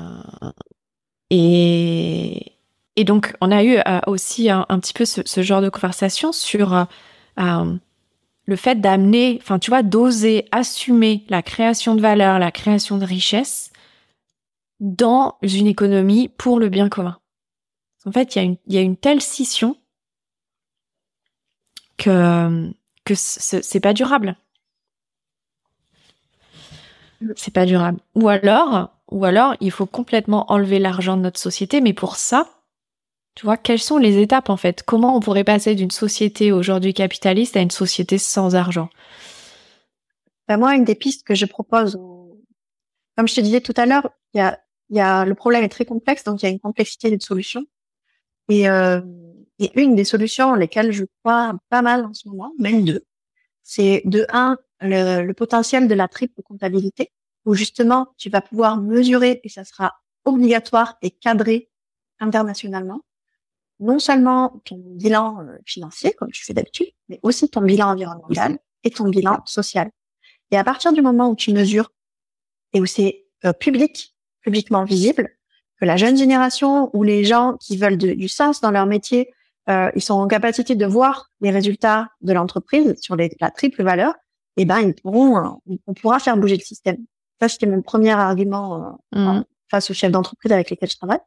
et, et donc, on a eu euh, aussi un, petit peu ce, ce, genre de conversation sur le fait d'amener, enfin, tu vois, d'oser assumer la création de valeur, la création de richesse dans une économie pour le bien commun. En fait, il y, a une, y a une telle scission que, que c'est pas durable c'est pas durable. Ou alors, ou alors, il faut complètement enlever l'argent de notre société, mais pour ça, tu vois, quelles sont les étapes en fait? Comment on pourrait passer d'une société aujourd'hui capitaliste à une société sans argent? Ben Moi, une des pistes que je propose, comme je te disais tout à l'heure, il y a, y a, le problème est très complexe, donc il y a une complexité de solutions. Et, euh, et une des solutions lesquelles je crois pas mal en ce moment, même deux, c'est de un, le, le, potentiel de la triple comptabilité, où justement tu vas pouvoir mesurer et ça sera obligatoire et cadré internationalement, non seulement ton bilan euh, financier comme tu fais d'habitude, mais aussi ton bilan environnemental et ton bilan social. Et à partir du moment où tu mesures et où c'est euh, public, publiquement visible, que la jeune génération ou les gens qui veulent du sens dans leur métier, euh, ils sont en capacité de voir les résultats de l'entreprise sur les, la triple valeur, eh ben ils pourront, on pourra faire bouger le système. Ça, c'était mon premier argument euh, mmh. face aux chefs d'entreprise avec lesquels je travaille.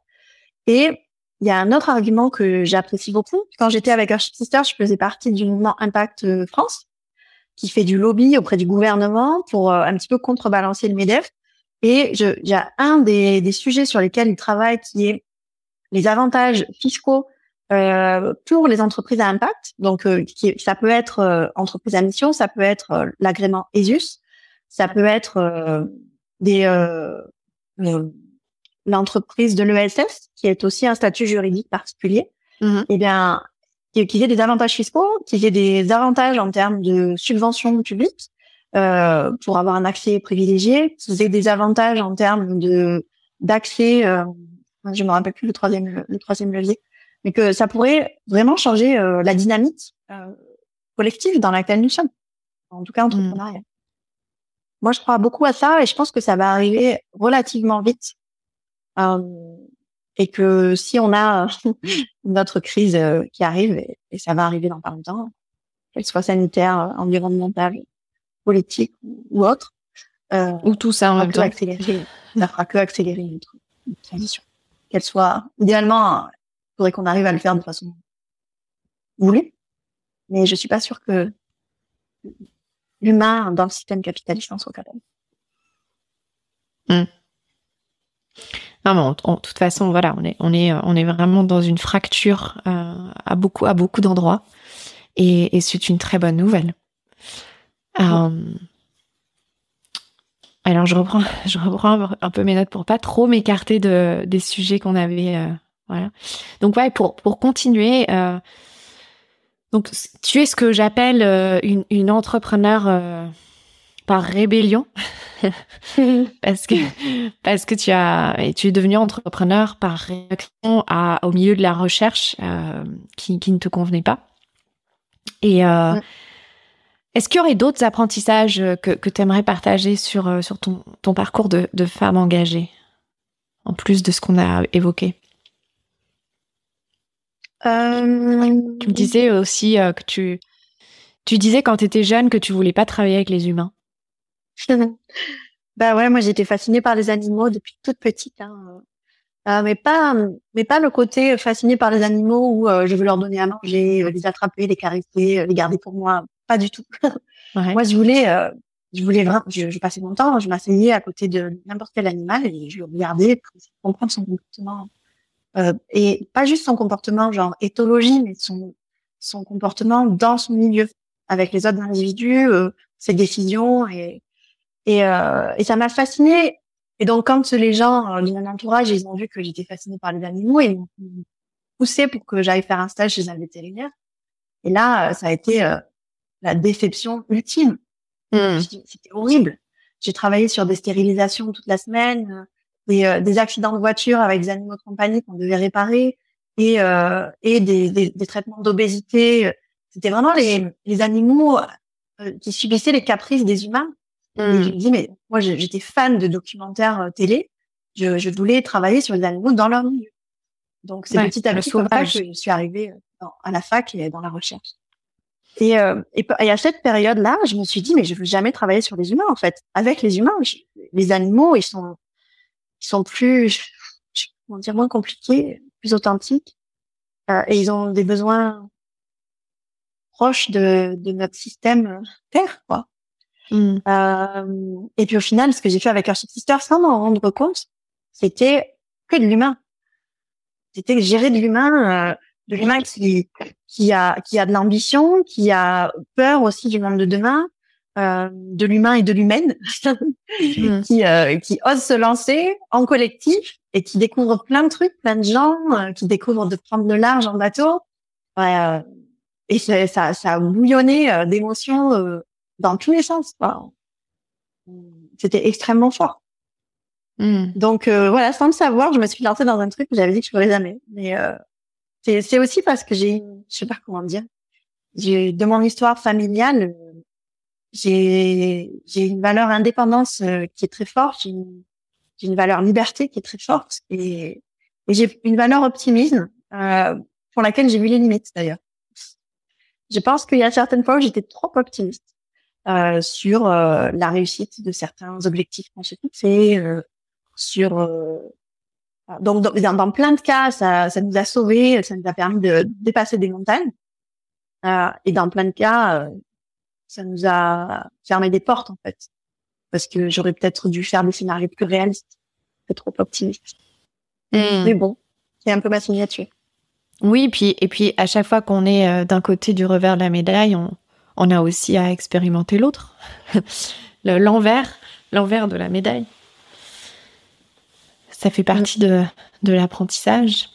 Et il y a un autre argument que j'apprécie beaucoup. Quand j'étais avec Archip Sister, je faisais partie du mouvement Impact euh, France, qui fait du lobby auprès du gouvernement pour un petit peu contrebalancer le Medef. Et il y a un des, des sujets sur lesquels il travaille qui est les avantages fiscaux euh, pour les entreprises à impact. Donc, euh, qui, ça peut être euh, entreprise à mission, ça peut être l'agrément ESUS, ça peut être des l'entreprise de l'ESS, qui est aussi un statut juridique particulier. Mm-hmm. Eh bien, qui ait des avantages fiscaux, qui ait des avantages en termes de subventions publiques euh, pour avoir un accès privilégié, ait des avantages en termes de d'accès, euh, je me rappelle plus le troisième le troisième levier, mais que ça pourrait vraiment changer euh, la dynamique euh, collective dans laquelle nous sommes, en tout cas mm. entrepreneuriat. Moi, je crois beaucoup à ça et je pense que ça va arriver relativement vite. Euh, et que si on a notre crise qui arrive, et, ça va arriver dans pas longtemps, qu'elle soit sanitaire, environnementale, politique ou, autre, euh, ou tout ça en même temps, accélérer, ça fera que accélérer notre, transition. Qu'elle soit idéalement, il faudrait qu'on arrive à le faire de façon voulue, mais je suis pas sûre que l'humain dans le système capitaliste en soit capable. Hmm. Non, mais en, toute façon, voilà, on est, on est, on est vraiment dans une fracture euh, à beaucoup, à beaucoup d'endroits, et, et c'est une très bonne nouvelle. Euh, alors je reprends, je reprends un peu mes notes pour pas trop m'écarter de des sujets qu'on avait, euh, voilà. Donc ouais, pour pour continuer. Euh, donc, tu es ce que j'appelle une, une entrepreneur par rébellion parce que parce que tu as et tu es devenu entrepreneur par réaction à au milieu de la recherche qui, qui ne te convenait pas et est-ce qu'il y aurait d'autres apprentissages que, que tu aimerais partager sur euh, sur ton, ton parcours de, de femme engagée en plus de ce qu'on a évoqué? Euh... Tu me disais aussi euh, que tu tu disais quand tu étais jeune que tu voulais pas travailler avec les humains. bah ouais, moi j'étais fascinée par les animaux depuis toute petite. Hein. Euh, mais pas, mais pas le côté fasciné par les animaux où euh, je veux leur donner à manger, euh, les attraper, les caresser, les garder pour moi. Pas du tout. Moi, je voulais, je voulais vraiment, je, passais mon temps, je m'asseyais à côté de n'importe quel animal et je regardais pour comprendre son comportement. et pas juste son comportement genre éthologie, mais son, son comportement dans son milieu, avec les autres individus, ses décisions et, et, euh, et ça m'a fascinée. Et donc, quand les gens euh, de mon entourage, ils ont vu que j'étais fascinée par les animaux, ils m'ont poussé pour que j'aille faire un stage chez un vétérinaire. Et là, euh, ça a été euh, la déception ultime. Hmm. C'était horrible. J'ai travaillé sur des stérilisations toute la semaine, des, des, accidents de voiture avec des animaux de compagnie qu'on devait réparer et, et des, des, des traitements d'obésité. C'était vraiment les, les animaux qui subissaient les caprices des humains. Et je me dis, mais moi, j'étais fan de documentaires euh, télé. Je, je, voulais travailler sur les animaux dans leur milieu. Donc, c'est petit à petit comme ça que je suis arrivée euh, à la fac et dans la recherche. Et, euh, et, à cette période-là, je me suis dit, mais je veux jamais travailler sur les humains, en fait. Avec les humains, les animaux, ils sont, ils sont plus, comment dire, moins compliqués, plus authentiques. Euh, et ils ont des besoins proches de, de notre système Terre, quoi. Mm. Euh, et puis au final, ce que j'ai fait avec Earthship Sister, sans m'en rendre compte, c'était que de l'humain. C'était gérer de l'humain, euh, de l'humain qui qui a qui a de l'ambition, qui a peur aussi du monde de demain, euh, de l'humain et de l'humaine, mm. qui euh, qui ose se lancer en collectif et qui découvre plein de trucs, plein de gens, euh, qui découvrent de prendre le large en bateau. Ouais, et ça, ça, ça a bouillonné d'émotions dans tous les sens. C'était extrêmement fort. Hmm. Donc euh, voilà, sans le savoir, je me suis lancée dans un truc que j'avais dit que je ferais jamais. Mais euh, c'est aussi parce que j'ai, je sais pas comment dire, j'ai de mon histoire familiale, j'ai j'ai une valeur indépendance euh, qui est très forte, j'ai une, une, valeur liberté qui est très forte et, et j'ai une valeur optimisme euh, pour laquelle j'ai vu les limites d'ailleurs. Je pense qu'il y a certaines fois où j'étais trop optimiste euh, sur euh, la réussite de certains objectifs qu'on se fixés, euh, sur donc dans, dans, plein de cas, ça, ça nous a sauvés, ça nous a permis de dépasser des montagnes. et dans plein de cas, ça nous a fermé des portes en fait, parce que j'aurais peut-être dû faire des scénarios plus réalistes, c'est trop optimiste. Hmm. Mais bon, c'est un peu ma signature. Oui, puis et puis à chaque fois qu'on est euh, d'un côté du revers de la médaille, on, on a aussi à expérimenter l'autre, l'envers, l'envers de la médaille. Ça fait partie de, de l'apprentissage.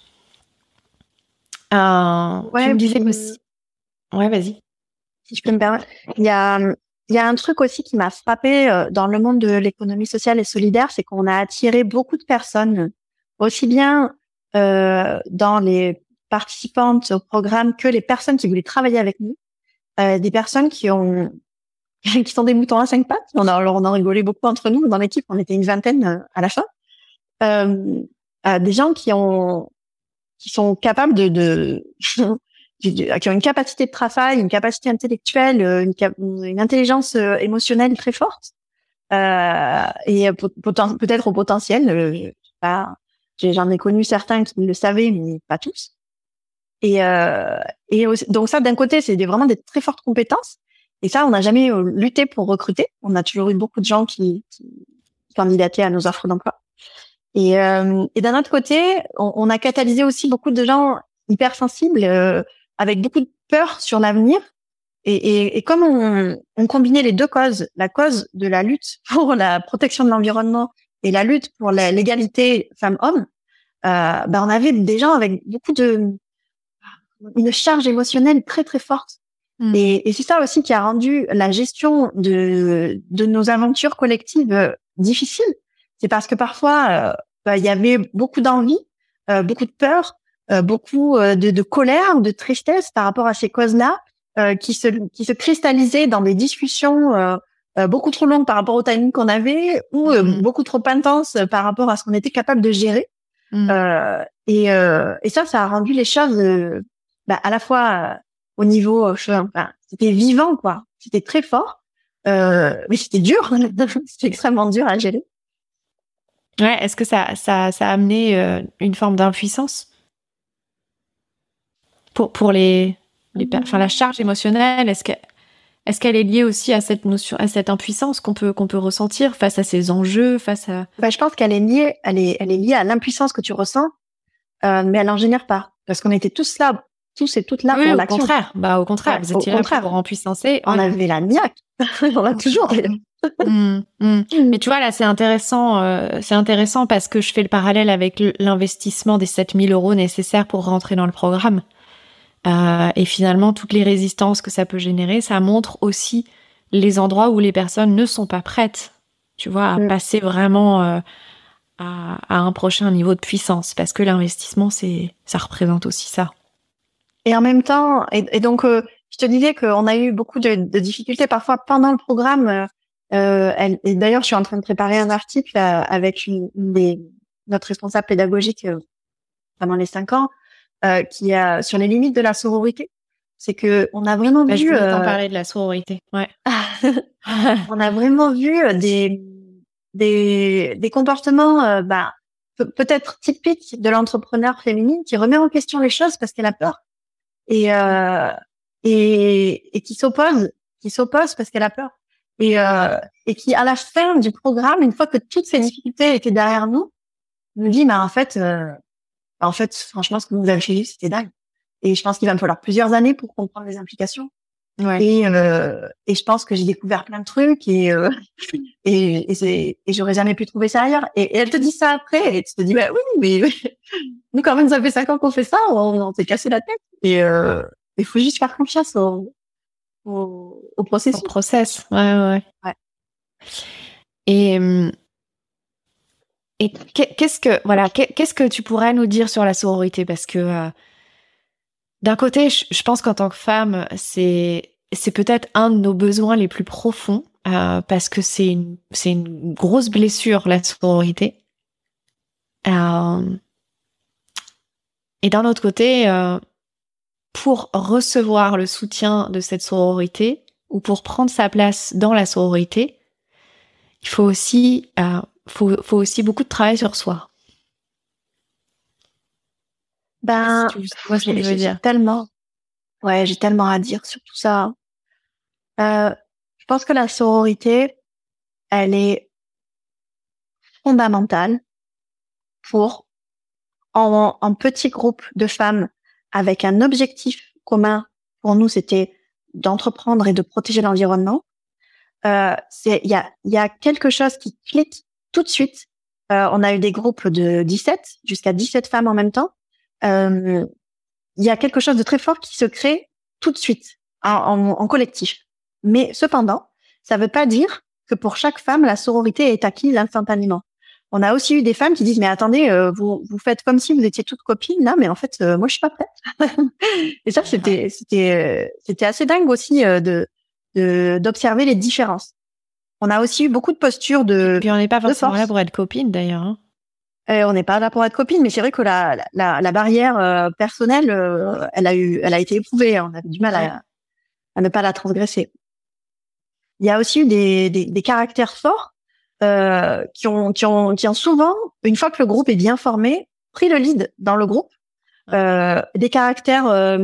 Euh, ouais, tu me disais aussi. Ouais, vas-y. Si je peux me permettre, il y a il y a un truc aussi qui m'a frappé euh, dans le monde de l'économie sociale et solidaire, c'est qu'on a attiré beaucoup de personnes, aussi bien euh, dans les participantes au programme que les personnes qui voulaient travailler avec nous, euh, des personnes qui ont qui sont des moutons à cinq pattes. On a, alors on en rigolé beaucoup entre nous dans l'équipe. On était une vingtaine à la fin. Euh, euh, des gens qui ont qui sont capables de, de qui ont une capacité de travail, une capacité intellectuelle, une, une intelligence émotionnelle très forte euh, et peut-être au potentiel. pas, j'en ai connu certains qui le savaient, mais pas tous. Et, euh, et donc ça, d'un côté, c'est vraiment des très fortes compétences. Et ça, on n'a jamais euh, lutté pour recruter. On a toujours eu beaucoup de gens qui, qui candidataient à nos offres d'emploi. Et, euh, et d'un autre côté, on, on, a catalysé aussi beaucoup de gens hypersensibles, euh, avec beaucoup de peur sur l'avenir. Et, et, et, comme on, on, combinait les deux causes, la cause de la lutte pour la protection de l'environnement et la lutte pour l'égalité femmes-hommes, euh, ben on avait des gens avec beaucoup de une charge émotionnelle très très forte. Hmm. Et, et c'est ça aussi qui a rendu la gestion de, de nos aventures collectives difficile. C'est parce que parfois, euh, il y avait beaucoup d'envie, euh, beaucoup de peur, beaucoup de, de, colère, de tristesse par rapport à ces causes-là, qui se qui se cristallisaient dans des discussions beaucoup trop longues par rapport au timing qu'on avait, ou hmm. beaucoup trop intenses par rapport à ce qu'on était capable de gérer. Hmm. et, et ça, ça a rendu les choses bah, à la fois euh, au niveau, euh, enfin, c'était vivant quoi, c'était très fort, euh, mais c'était dur, c'était extrêmement dur à gérer. Ouais, est-ce que ça, ça, ça a amené euh, une forme d'impuissance? Pour pour les, enfin la charge émotionnelle, est-ce que est-ce qu'elle est liée aussi à cette notion, à cette impuissance qu'on peut peut ressentir face à ces enjeux, face à? Bah, je pense qu'elle est liée, elle est elle est liée à l'impuissance que tu ressens, euh, mais elle en génère pas, parce qu'on était tous là tous et toutes là pour l'action. Au contraire, bah au contraire, vous étiez là pour rempuissancer. On avait la niaque, on l'a toujours. Mmh, mmh. Mais tu vois là, c'est intéressant, euh, c'est intéressant parce que je fais le parallèle avec l'investissement des 7000 euros nécessaires pour rentrer dans le programme. Euh, et finalement, toutes les résistances que ça peut générer, ça montre aussi les endroits où les personnes ne sont pas prêtes, tu vois, à mmh. passer vraiment euh, à, à, un prochain niveau de puissance, parce que l'investissement, c'est, ça représente aussi ça. Et en même temps, et, donc, euh, je te disais qu'on a eu beaucoup de, de, difficultés parfois pendant le programme. Euh, euh elle, et d'ailleurs, je suis en train de préparer un article euh, avec une, des, notre responsable pédagogique pendant les cinq ans, qui a sur les limites de la sororité. C'est que on a vraiment bah, vu. Je voulais t'en parler de la sororité. Ouais. on a vraiment vu des des, des comportements, bah, peut-être typiques de l'entrepreneur féminine qui remet en question les choses parce qu'elle a peur et euh, et, et qui s'oppose, qui s'oppose parce qu'elle a peur. Et euh, et qui à la fin du programme, une fois que toutes ces difficultés étaient derrière nous, me dit mais en fait euh, en fait franchement ce que vous avez fait c'était dingue. Et je pense qu'il va me falloir plusieurs années pour comprendre les implications Ouais. Et, euh, et je pense que j'ai découvert plein de trucs et euh, et, et, c'est, et j'aurais jamais pu trouver ça ailleurs. Et, elle te dit ça après et tu te dis bah oui mais nous quand même ça fait cinq ans qu'on fait ça, on, on s'est cassé la tête. Et euh, il faut juste faire confiance au, au, au processus. Au process, ouais ouais. ouais. Et et qu'est-ce que voilà qu'est-ce que tu pourrais nous dire sur la sororité? Parce que euh, d'un côté, je, pense qu'en tant que femme, c'est peut-être un de nos besoins les plus profonds euh, parce que c'est une grosse blessure la sororité. Euh, et d'un autre côté, euh, pour recevoir le soutien de cette sororité ou pour prendre sa place dans la sororité, il faut, faut aussi beaucoup de travail sur soi. Ben, j'ai tellement, ouais, j'ai tellement à dire sur tout ça. Euh, pense que la sororité, elle est fondamentale pour, en, en petit groupe de femmes avec un objectif commun, pour nous, c'était d'entreprendre et de protéger l'environnement. Euh, c'est il y a y a quelque chose qui clique tout de suite. Euh, on a eu des groupes de 17 jusqu'à 17 femmes en même temps. Euh, il y a quelque chose de très fort qui se crée tout de suite en, en, en collectif. Mais cependant, ça ne veut pas dire que pour chaque femme, la sororité est acquise instantanément. On a aussi eu des femmes qui disent mais attendez, euh, vous vous faites comme si vous étiez toutes copines là, mais en fait euh, moi je suis pas prête. et ça c'était c'était euh, c'était assez dingue aussi de d'observer les différences. On a aussi eu beaucoup de postures de. Et puis on n'est pas forcément là pour être copine d'ailleurs. Hein. On n'est pas là pour être copine, mais c'est vrai que la, la, la barrière personnelle, elle a eu, elle a été éprouvée. On avait du mal à, à ne pas la transgresser. Il y a aussi eu des, des, des caractères forts euh, qui, ont, qui, ont, qui ont souvent, une fois que le groupe est bien formé, pris le lead dans le groupe. Euh, des caractères, euh,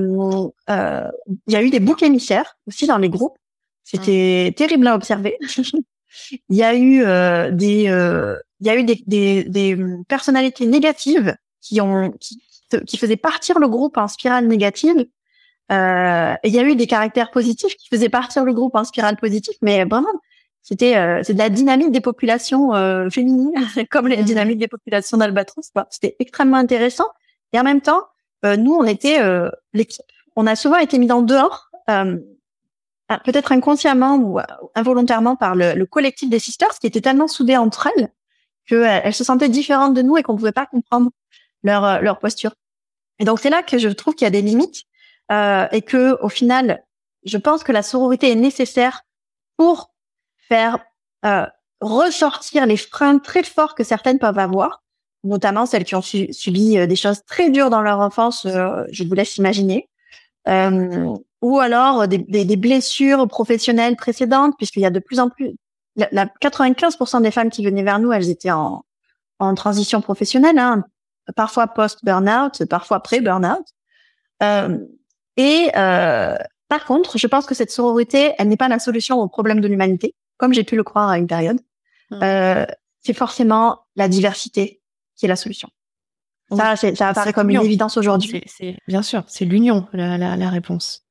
euh, il y a eu des boucs émissaires aussi dans les groupes. C'était terrible à observer. il y a eu euh, des, il y a eu des, des, des, personnalités négatives qui ont qui, qui faisaient partir le groupe en spirale négative euh, il y a eu des caractères positifs qui faisaient partir le groupe en spirale positive, mais vraiment, c'était euh, c'est de la dynamique des populations euh, féminines, comme les mmh. dynamiques des populations d'Albatros. C'était extrêmement intéressant. Et en même temps, euh, nous, on était l'équipe. On a souvent été mis dans dehors, peut-être inconsciemment ou involontairement par le, le, collectif des sisters, qui était tellement soudé entre elles qu'elles se sentaient différentes de nous et qu'on pouvait pas comprendre leur leur posture. Et donc c'est là que je trouve qu'il y a des limites euh, et que au final, je pense que la sororité est nécessaire pour faire euh, ressortir les freins très forts que certaines peuvent avoir, notamment celles qui ont subi euh, des choses très dures dans leur enfance. Euh, je vous laisse imaginer. Euh, ou alors des, des, des, blessures professionnelles précédentes, puisqu'il y a de plus en plus, la, la 95% des femmes qui venaient vers nous, elles étaient en, en transition professionnelle, hein, parfois post-burnout, parfois pré-burnout. Euh, et euh, par contre, je pense que cette sororité, elle n'est pas la solution au problème de l'humanité, comme j'ai pu le croire à une période. Mmh. Euh, c'est forcément la diversité qui est la solution. Ça, ça apparaît comme une évidence aujourd'hui. C'est bien sûr, c'est l'union la, la, la, réponse.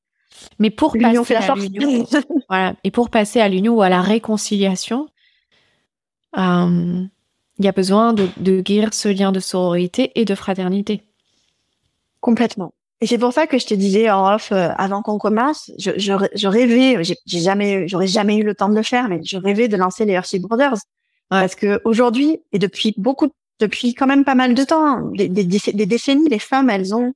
Mais pour passer à l'union, voilà, et pour passer à l'union ou à la réconciliation, euh, il y a besoin de, de guérir ce lien de sororité et de fraternité. Complètement. Et c'est pour ça que je te disais en off euh, avant qu'on commence, je, je, je rêvais, j'ai jamais, j'aurais jamais eu le temps de le faire, mais je rêvais de lancer les Hershey Brothers parce que aujourd'hui et depuis beaucoup, depuis quand même pas mal de temps, des, des, des, décennies, les femmes, elles ont,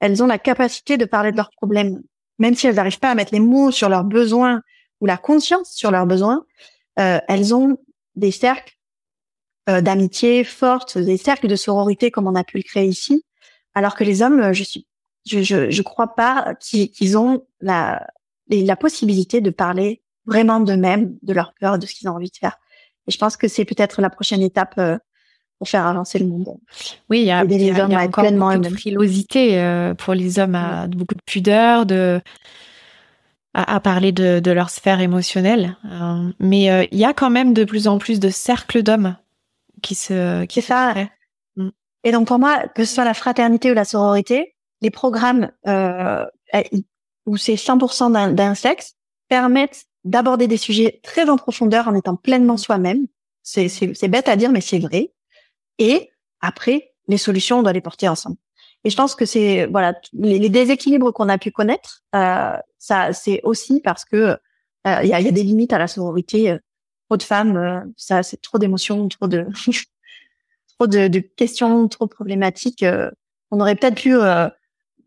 elles ont la capacité de parler de leurs problèmes, même si elles n'arrivent pas à mettre les mots sur leurs besoins ou la conscience sur leurs besoins. Euh, elles ont des cercles euh, d'amitié fortes, des cercles de sororité comme on a pu le créer ici, alors que les hommes, je suis je je, je crois pas qu'ils ont la la possibilité de parler vraiment d'eux-mêmes, de leur peur, de ce qu'ils ont envie de faire. Et je pense que c'est peut-être la prochaine étape euh, pour faire avancer le monde. Oui, il y a, a encore beaucoup de frilosité euh, pour les hommes, à, beaucoup de pudeur, de à, à parler de, de, leur sphère émotionnelle. Euh, mais euh, il y a quand même de plus en plus de cercles d'hommes qui se qui se ça. Mm. Et donc pour moi, que ce soit la fraternité ou la sororité, les programmes où c'est 100% d'un sexe permettent d'aborder des sujets très en profondeur en étant pleinement soi-même. C'est bête à dire, mais c'est vrai. Et après, les solutions, on doit les porter ensemble. Et je pense que c'est voilà les, déséquilibres qu'on a pu connaître, euh, ça c'est aussi parce que euh, il y, a, des limites à la sororité. Euh, trop de femmes, ça c'est trop d'émotions, trop de trop de, questions, trop problématiques. on aurait peut-être pu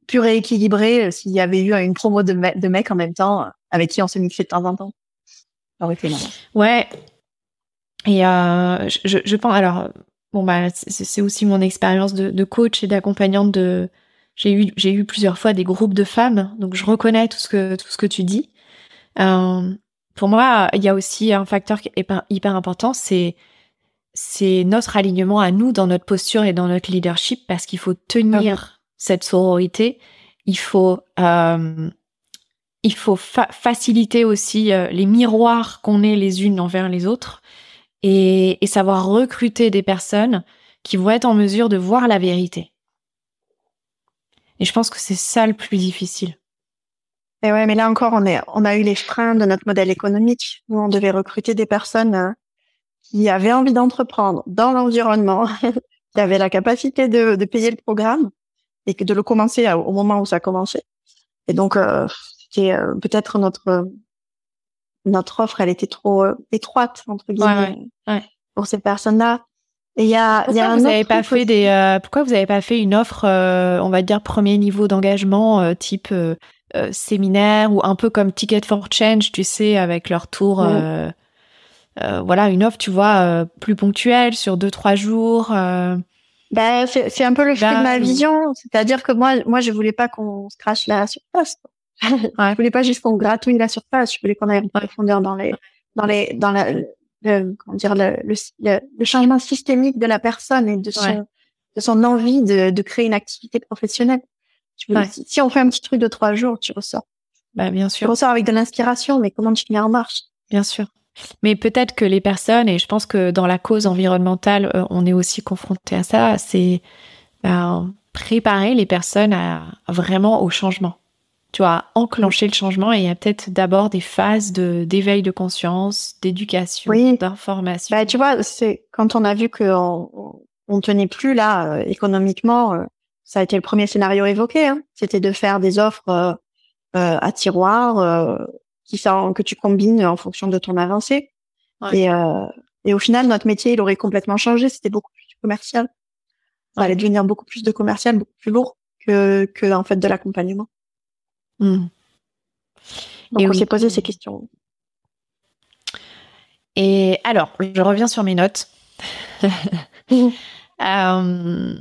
plus rééquilibré euh, s'il y avait eu une promo de, de mecs en même temps avec qui on se mixait de temps en temps. Ça aurait été Ouais. Et je, je, pense alors bon bah c'est aussi mon expérience de, de, coach et d'accompagnante de j'ai eu j'ai eu plusieurs fois des groupes de femmes donc je reconnais tout ce que tout ce que tu dis. Euh, pour moi il y a aussi un facteur qui est hyper important c'est c'est notre alignement à nous dans notre posture et dans notre leadership parce qu'il faut tenir cette sororité, il faut euh, il faut faciliter aussi euh, les miroirs qu'on est les unes envers les autres et, savoir recruter des personnes qui vont être en mesure de voir la vérité. Et je pense que c'est ça le plus difficile. Et ouais, mais là encore, on, a eu les freins de notre modèle économique où on devait recruter des personnes euh, qui avaient envie d'entreprendre dans l'environnement, qui avaient la capacité de, payer le programme et de le commencer au moment où ça commençait. Et donc, euh, c'était euh, peut-être notre notre offre, elle était trop euh, étroite entre guillemets pour ces personnes-là. Et il y a, pourquoi y a vous n'avez pas fait des euh, pourquoi vous n'avez pas fait une offre, on va dire premier niveau d'engagement type séminaire ou un peu comme Ticket for Change, tu sais, avec leur tour. Voilà, une offre, tu vois, plus ponctuelle sur deux trois jours. Ben, c'est un peu le fruit de ma vision, c'est-à-dire que moi, moi, je voulais pas qu'on se crache la surface. Je voulais pas juste qu'on gratouille la surface, je voulais qu'on aille en profondeur dans les, dans les, dans la, le, comment dire, le, le, le, changement systémique de la personne et de son, de son envie de, de créer une activité professionnelle. si, on fait un petit truc de trois jours, tu ressors. Bah, bien sûr. Tu ressors avec de l'inspiration, mais comment tu te mets en marche? Bien sûr. Mais peut-être que les personnes, et je pense que dans la cause environnementale, euh, on est aussi confronté à ça, c'est ben, préparer les personnes à, vraiment au changement tu vois, enclencher le changement et il y a peut-être d'abord des phases de d'éveil de conscience, d'éducation, d'information. Bah, tu vois, c'est quand on a vu qu'on on tenait plus là euh, économiquement, euh, ça a été le premier scénario évoqué. Hein. C'était de faire des offres euh, à tiroir qui que tu combines en fonction de ton avancée. Et, et au final, notre métier, il aurait complètement changé. C'était beaucoup plus commercial. Ça allait devenir beaucoup plus de commercial, beaucoup plus lourd que que en fait de l'accompagnement. Hmm. Donc Et on s'est posé ces questions. Et alors, je reviens sur mes notes. Euh,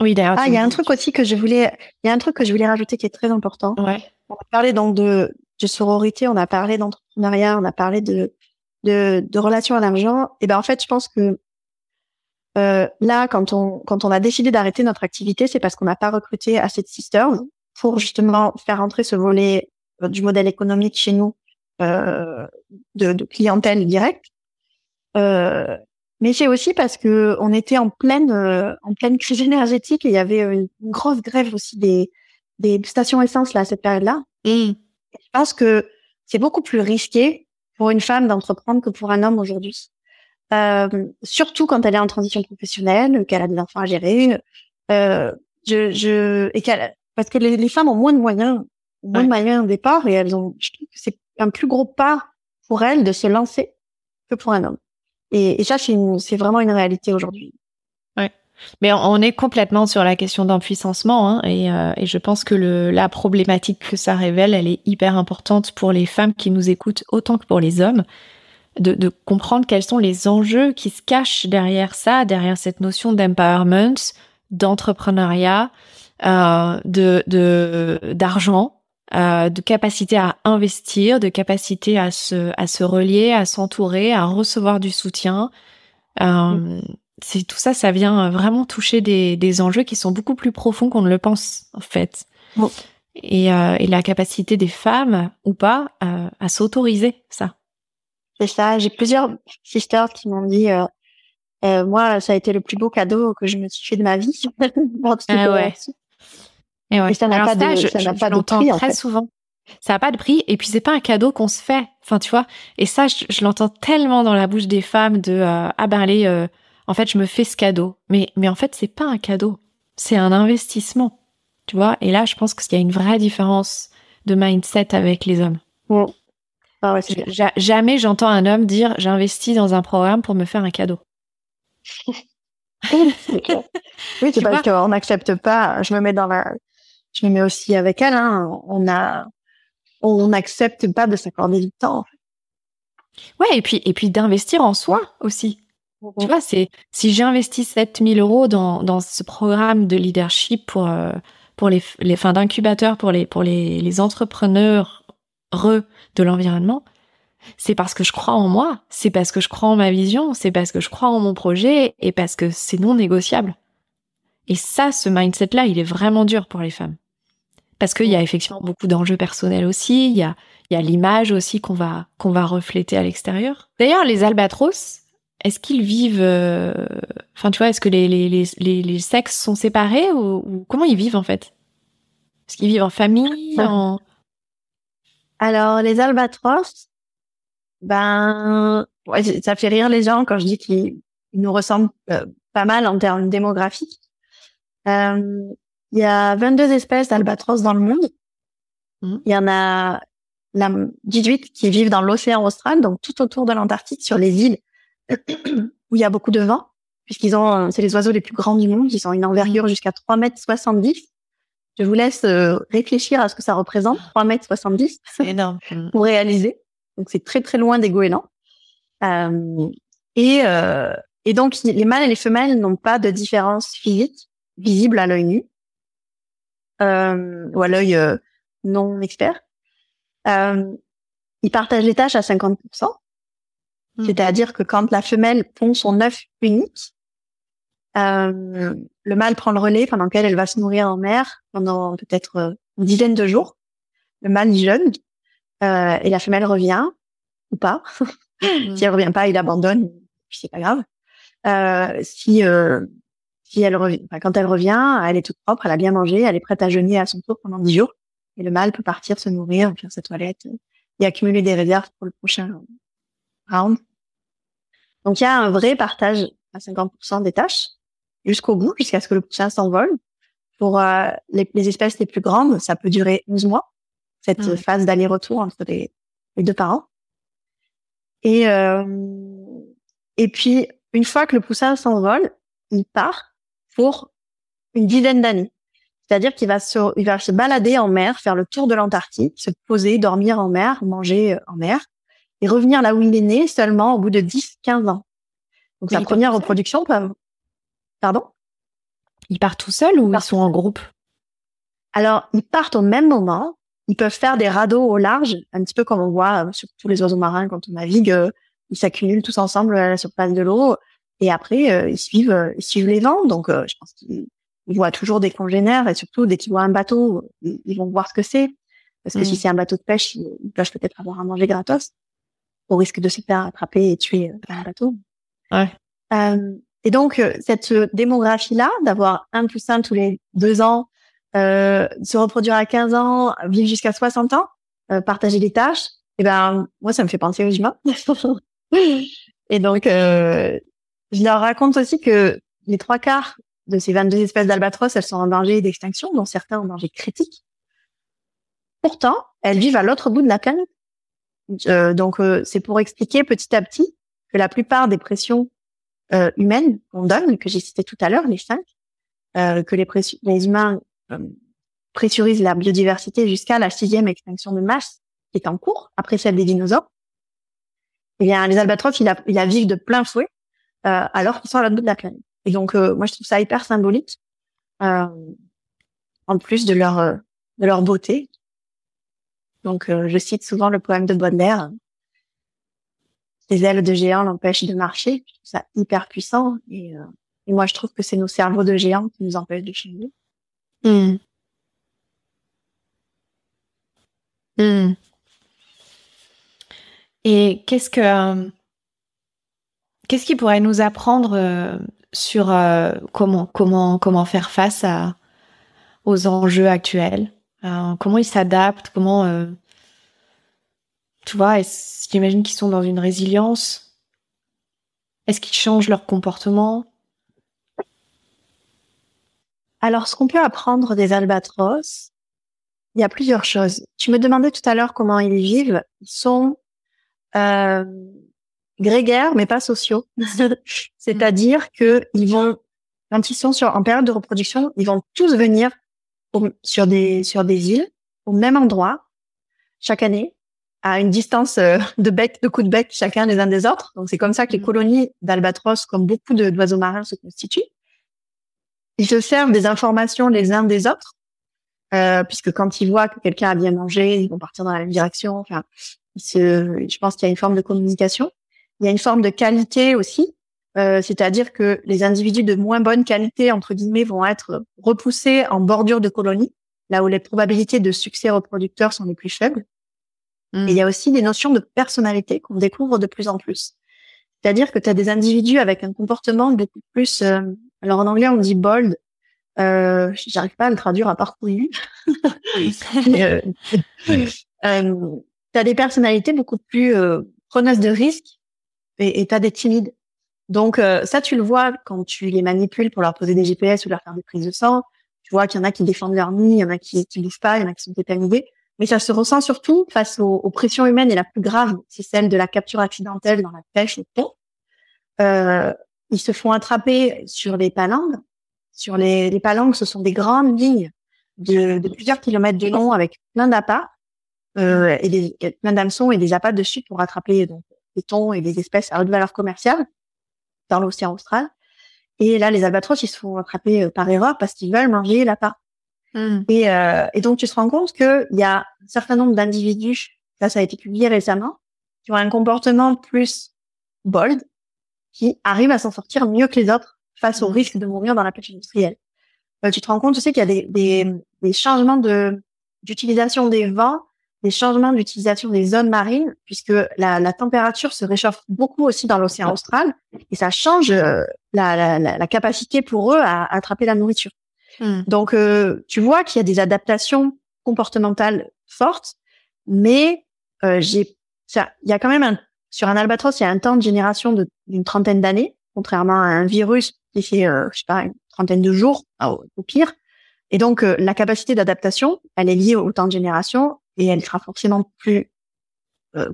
oui, d'ailleurs. Ah, il y a un truc aussi que je voulais, il y a un truc que je voulais rajouter qui est très important. Ouais. On a parlé donc de, de sororité, on a parlé d'entrepreneuriat, on a parlé de, de, de relations à l'argent. Et ben en fait, je pense que euh, là, quand on quand on a décidé d'arrêter notre activité, c'est parce qu'on n'a pas recruté assez de sisters pour justement faire entrer ce volet euh, du modèle économique chez nous euh, de, de, clientèle directe. Euh, mais c'est aussi parce que on était en pleine euh, en pleine crise énergétique et il y avait une, grosse grève aussi des des stations essence là à cette période-là. Et je pense que c'est beaucoup plus risqué pour une femme d'entreprendre que pour un homme aujourd'hui. Surtout quand elle est en transition professionnelle, qu'elle a des enfants à gérer, je, je, et qu'elle parce que les, femmes ont moins de moyens, moins de moyens au départ, et elles ont, je trouve que c'est un plus gros pas pour elles de se lancer que pour un homme. Et, et ça, c'est vraiment une réalité aujourd'hui. Ouais. Mais on est complètement sur la question d'empuissancement, hein, et, euh, et, je pense que le, la problématique que ça révèle, elle est hyper importante pour les femmes qui nous écoutent autant que pour les hommes. De, de comprendre quels sont les enjeux qui se cachent derrière ça, derrière cette notion d'empowerment, d'entrepreneuriat, de d'argent, euh, de capacité à investir, de capacité à se à se relier, à s'entourer, à recevoir du soutien. Euh, mm. C'est tout ça, ça vient vraiment toucher des, des enjeux qui sont beaucoup plus profonds qu'on ne le pense en fait. Et, et, la capacité des femmes ou pas à s'autoriser ça. C'est ça. J'ai plusieurs sisters qui m'ont dit moi, ça a été le plus beau cadeau que je me suis fait de ma vie. ah ouais. Et, ça n'a pas, de, je, ça pas de prix. très souvent. Ça n'a pas de prix. Et puis, c'est pas un cadeau qu'on se fait. Enfin, tu vois. Et ça, je, l'entends tellement dans la bouche des femmes de euh, Ah ben, allez, euh, en fait, je me fais ce cadeau. Mais, mais en fait, c'est pas un cadeau. C'est un investissement. Tu vois. Et là, je pense qu'il y a une vraie différence de mindset avec les hommes. Ah ouais, jamais j'entends un homme dire J'investis dans un programme pour me faire un cadeau. oui, c'est parce qu'on n'accepte pas. Je me mets dans la, je me mets aussi avec elle. Hein, on a, on n'accepte pas de s'accorder du temps. Ouais, et puis et puis d'investir en soi aussi. Tu vois, c'est si j'investis 7000 euros dans, dans ce programme de leadership pour euh, pour les les fins d'incubateur pour les pour les les entrepreneurs de l'environnement, c'est parce que je crois en moi, c'est parce que je crois en ma vision, c'est parce que je crois en mon projet et parce que c'est non négociable. Et ça, ce mindset-là, il est vraiment dur pour les femmes. Parce qu'il y a effectivement beaucoup d'enjeux personnels aussi. Il y a, il y a l'image aussi qu'on va, qu'on va refléter à l'extérieur. D'ailleurs, les albatros, est-ce qu'ils vivent, euh, enfin, tu vois, est-ce que les, les, les, les, sexes sont séparés ou, comment ils vivent en fait? Est-ce qu'ils vivent en famille en... Alors, les albatros, ben, ouais, ça fait rire les gens quand je dis qu'ils nous ressemblent euh, pas mal en termes démographiques. Euh, il y a 22 espèces d'albatros dans le monde. Mmh. Il y en a la 18 qui vivent dans l'océan austral, donc tout autour de l'Antarctique, sur les îles où il y a beaucoup de vent, puisqu'ils ont, c'est les oiseaux les plus grands du monde. Ils ont une envergure jusqu'à 3 mètres 70. Je vous laisse euh, réfléchir à ce que ça représente, 3 mètres 70. C'est énorme. pour réaliser. Donc c'est très très loin des goélands. Euh, et, euh, et donc les mâles et les femelles n'ont pas de différence physique visible à l'œil nu euh, ou à l'œil euh, non expert. Euh, ils partagent les tâches à 50%. Hmm. C'est-à-dire que quand la femelle pond son œuf unique, euh, le mâle prend le relais pendant qu'elle elle va se nourrir en mer pendant peut-être une dizaine de jours. Le mâle y jeûne euh, et la femelle revient ou pas. Hmm. si elle revient pas, il abandonne, puis c'est pas grave. Euh, si euh, si elle revient, quand elle revient, elle est toute propre, elle a bien mangé, elle est prête à jeûner à son tour pendant dix jours. Et le mâle peut partir se nourrir, faire sa toilette et accumuler des réserves pour le prochain round. Donc il y a un vrai partage à 50% des tâches jusqu'au bout, jusqu'à ce que le poussin s'envole. Pour euh, les, les, espèces les plus grandes, ça peut durer 11 mois cette ah phase d'aller-retour entre les, deux parents. Et euh, et puis une fois que le poussin s'envole, il part pour une dizaine d'années. C'est-à-dire qu'il va se, il va se balader en mer, faire le tour de l'Antarctique, se poser, dormir en mer, manger euh, en mer, et revenir là où il est né seulement au bout de 10-15 ans. Donc sa première reproduction peut... Pardon? Ils partent tout seuls ou ils sont en groupe? Alors, ils partent au même moment, ils peuvent faire des radeaux au large, un petit peu comme on voit euh, sur tous les oiseaux marins quand on navigue. Euh, ils s'accumulent tous ensemble à la surface de l'eau et après euh, ils suivent ils suivent les vents. Donc je pense qu'ils voient toujours des congénères et surtout dès qu'ils voient un bateau, ils, vont voir ce que c'est. Parce que si mmh. c'est un bateau de pêche, ils peuvent peut-être avoir à manger gratos au risque de se faire attraper et tuer par un bateau. Ouais. Euh, et donc cette démographie là, d'avoir un poussin tous les deux ans euh, se reproduire à 15 ans, vivre jusqu'à 60 ans, euh, partager des tâches, et eh ben moi ça me fait penser aux humains. et donc euh, je leur raconte aussi que les trois quarts de ces 22 espèces d'albatros, elles sont en danger d'extinction, dont certains en danger critique. Pourtant, elles vivent à l'autre bout de la planète. Euh, donc c'est pour expliquer petit à petit que la plupart des pressions humaines qu'on donne, que j'ai cité tout à l'heure, les cinq, que les, les humains euh, pressurise la biodiversité jusqu'à la sixième extinction de masse qui est en cours, après celle des dinosaures, eh bien, les albatros, il a, il a vivent de plein fouet, euh, alors qu'ils sont à l'autre bout de la planète. Et donc, euh, moi, je trouve ça hyper symbolique, euh, en plus de leur, euh, de leur beauté. Donc, je cite souvent le poème de Baudelaire. Les ailes de géants l'empêchent de marcher. Je trouve ça hyper puissant. Et, et moi, je trouve que c'est nos cerveaux de géants qui nous empêchent de changer. Hmm. Hmm. Et qu'est-ce que euh, qu'est-ce qui pourrait nous apprendre euh, sur euh, comment comment comment faire face aux enjeux actuels? Comment ils s'adaptent? Comment tu vois J'imagine qu'ils sont dans une résilience. Est-ce qu'ils changent leur comportement? Alors, ce qu'on peut apprendre des albatros, il y a plusieurs choses. Tu me demandais tout à l'heure comment ils vivent. Ils sont euh, grégaires, mais pas sociaux. C'est-à-dire que ils vont, quand ils sont sur, en période de reproduction, ils vont tous venir sur des sur des îles au même endroit chaque année à une distance euh, de bec, de coups de bec chacun les uns des autres. Donc c'est comme ça que les mmh. colonies d'albatros, comme beaucoup d'oiseaux marins, se constituent. Ils se servent des informations les uns des autres, euh, puisque quand ils voient que quelqu'un a bien mangé, ils vont partir dans la même direction. Enfin, je pense qu'il y a une forme de communication. Il y a une forme de qualité aussi, euh, c'est-à-dire que les individus de moins bonne qualité entre guillemets vont être repoussés en bordure de colonie. là où les probabilités de succès reproducteur sont les plus faibles. Mm. Et il y a aussi des notions de personnalité qu'on découvre de plus en plus. C'est-à-dire que tu as des individus avec un comportement beaucoup plus... euh, alors en anglais, on dit bold. Euh, J'arrive pas à le traduire à part couillu. euh, tu as des personnalités beaucoup plus euh, preneuses de risques et tu as des timides. Donc euh, ça, tu le vois quand tu les manipules pour leur poser des GPS ou leur faire des prises de sang. Tu vois qu'il y en a qui défendent leur nid, il y en a qui qui bougent pas, il y en a qui sont tétanisés. Mais ça se ressent surtout face aux, pressions humaines et la plus grave, c'est celle de la capture accidentelle dans la pêche au pont. Euh, ils se font attraper sur les palangues. Sur les, les ce sont des grandes lignes de, plusieurs kilomètres de long avec plein d'appâts euh, et plein d'hameçons et des appâts dessus pour attraper des thons et des espèces à haute valeur commerciale dans l'océan austral. Et là, les albatros, ils se font attraper euh, par erreur parce qu'ils veulent manger l'appât. Mm. Et, euh, et donc, tu te rends compte qu'il y a un certain nombre d'individus, ça, ça a été publié récemment, qui ont un comportement plus bold, qui arrivent à s'en sortir mieux que les autres face au Mhm. risque de mourir dans la pêche industrielle. Euh, tu te rends compte aussi qu'il y a des, des, des changements de d'utilisation des vents, des changements d'utilisation des zones marines, puisque la, la température se réchauffe beaucoup aussi dans l'océan austral, et ça change euh, la, la, la, capacité pour eux à, à attraper la nourriture. Mm. Donc, euh, tu vois qu'il y a des adaptations comportementales fortes, mais euh, j'ai, il y a quand même un, sur un albatros, il y a un temps de génération d'une trentaine d'années, contrairement à un virus qui fait, euh, je sais pas, une trentaine de jours au, au pire. Et donc, euh, la capacité d'adaptation, elle est liée au temps de génération et elle sera forcément plus, euh,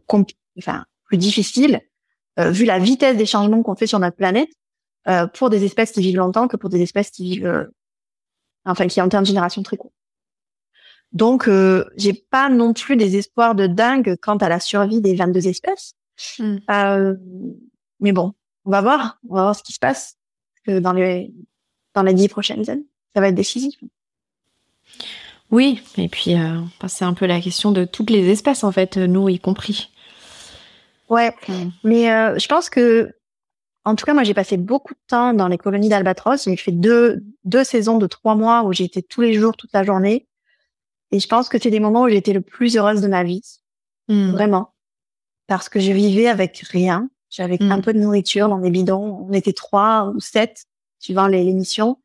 enfin, plus difficile euh, vu la vitesse des changements qu'on fait sur notre planète euh, pour des espèces qui vivent longtemps que pour des espèces qui vivent euh, enfin qui ont un temps de génération très court. Donc, euh, j'ai pas non plus des espoirs de dingue quant à la survie des 22 espèces. Mm. Euh, mais bon, on va voir, on va voir ce qui se passe dans les dans les dix prochaines années. Ça va être décisif. Oui, et puis euh, c'est un peu la question de toutes les espèces en fait, nous y compris. Ouais, Mm. mais euh, je pense que, en tout cas, moi, j'ai passé beaucoup de temps dans les colonies d'albatros. J'ai fait deux deux saisons de trois mois où j'étais tous les jours, toute la journée. Et je pense que c'est des moments où j'étais le plus heureuse de ma vie. Mm. Vraiment. Parce que je vivais avec rien. J'avais Mm. un peu de nourriture dans des bidons. On était trois ou sept, suivant les, les missions.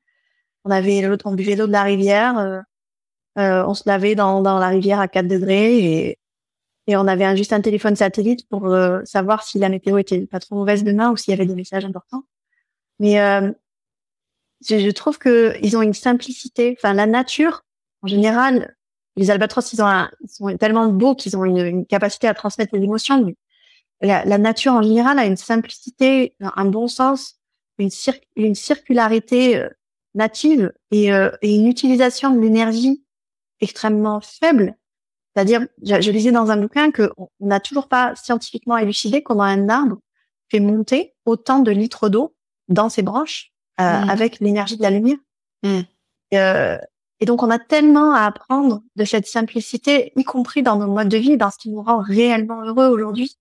On avait on buvait l'eau de la rivière. euh, euh, on se lavait dans, dans la rivière à 4 degrés et, et on avait un, juste un téléphone satellite pour euh, savoir si la météo était pas trop mauvaise demain ou s'il y avait des messages importants. Mais euh, je, je trouve que ils ont une simplicité. Enfin, la nature, en général, les albatros, ils ont un- ils sont tellement beaux qu'ils ont une, une capacité à transmettre les émotions. Mais la, la nature, en général, a une simplicité, un, bon sens, une, une circularité euh, native et, euh, et une utilisation de l'énergie extrêmement faible. C'est-à-dire, je, je lisais dans un bouquin que on on n'a toujours pas scientifiquement élucidé comment un arbre fait monter autant de litres d'eau dans ses branches euh, Mm. avec l'énergie de la lumière. Mm. Euh, et donc, on a tellement à apprendre de cette simplicité, y compris dans nos modes de vie, dans ce qui nous rend réellement heureux aujourd'hui.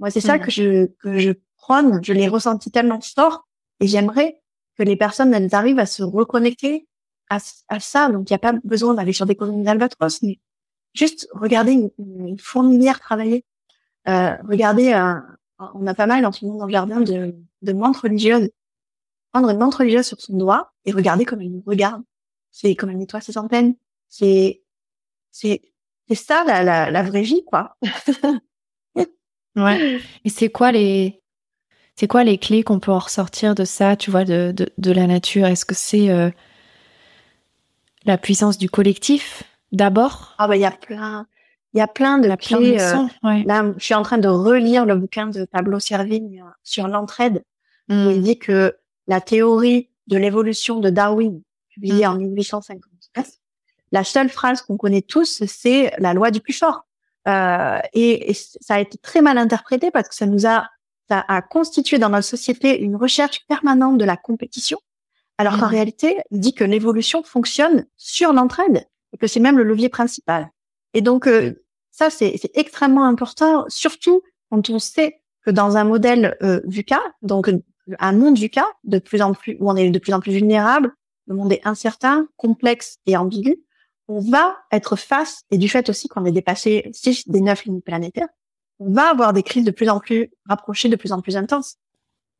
Moi, c'est ça Mm. que je que je prône. Je l'ai ressenti tellement fort, et j'aimerais que les personnes elles arrivent à se reconnecter à, à ça. Donc, il n'y a pas besoin d'aller sur des colonies d'albatros, mais juste regarder une, une fourmilière travailler. Euh, regardez, un, on a pas mal en ce moment dans le jardin de, de menthes religieuses. Prendre une menthe religieuse sur son doigt et regarder comme elle nous regarde. C'est comme elle nettoie ses antennes. C'est, c'est, c'est ça la, la, la vraie vie, quoi. Ouais. Et c'est quoi les c'est quoi les clés qu'on peut en ressortir de ça, tu vois, de, de, de la nature? Est-ce que c'est euh, la puissance du collectif d'abord Ah bah il y a plein, il y a plein de clés. euh, ouais. Là, je suis en train de relire le bouquin de Pablo Servigne euh, sur l'entraide. où. Il dit que la théorie de l'évolution de Darwin, publiée Mm. en 1859, la seule phrase qu'on connaît tous, c'est la loi du plus fort. Euh, et, et ça a été très mal interprété parce que ça nous a, ça a constitué dans notre société une recherche permanente de la compétition, alors qu'en Mm. réalité, il dit que l'évolution fonctionne sur l'entraide et que c'est même le levier principal. Et donc, euh, ça, c'est c'est extrêmement important, surtout quand on sait que dans un modèle euh, VUCA, donc un monde VUCA, de plus en plus, où on est de plus en plus vulnérable, le monde est incertain, complexe et ambigu, on va être face, et du fait aussi qu'on ait dépassé six des neuf limites planétaires, on va avoir des crises de plus en plus rapprochées, de plus en plus intenses.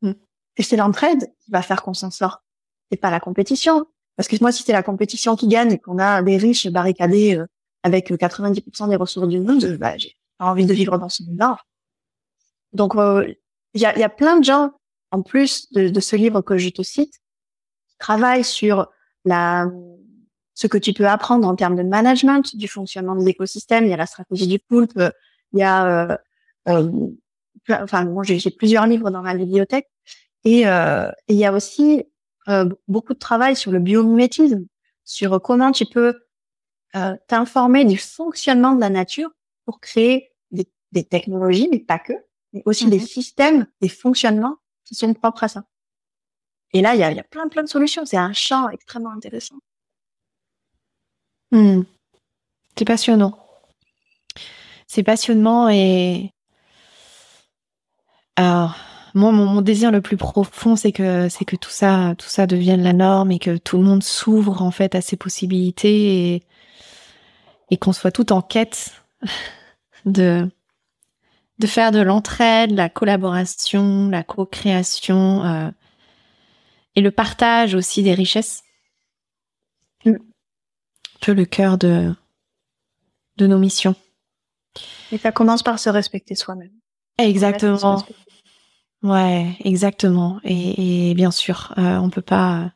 Mm. Et c'est l'entraide qui va faire qu'on s'en sort. C'est pas la compétition. Parce que moi, si c'est la compétition qui gagne et qu'on a des riches barricadés euh, avec 90% des ressources du monde, bah, j'ai pas envie de vivre dans ce monde-là. Donc, euh, il y, a, y, a, plein de gens, en plus de, de ce livre que je te cite, qui travaillent sur la, ce que tu peux apprendre en termes de management, du fonctionnement de l'écosystème. Il y a la stratégie du poulpe, il y a, euh, euh enfin, moi j'ai plusieurs livres dans ma bibliothèque, et euh, il y a aussi euh, beaucoup de travail sur le biomimétisme, sur comment tu peux euh, t'informer du fonctionnement de la nature pour créer des, des technologies, mais pas que, mais aussi des mhm. systèmes, des fonctionnements qui sont propres à ça. Et là, il y a, y a, plein, plein de solutions. C'est un champ extrêmement intéressant. Hmm. C'est passionnant. C'est passionnant et alors moi mon, désir le plus profond c'est que c'est que tout ça tout ça devienne la norme et que tout le monde s'ouvre en fait à ces possibilités et et qu'on soit tout en quête de de faire de l'entraide, la collaboration, la co-création euh, et le partage aussi des richesses. Un peu le cœur de, de nos missions. Et ça commence par se respecter soi-même. Exactement. Ouais, exactement. Et, et bien sûr, euh, on peut pas.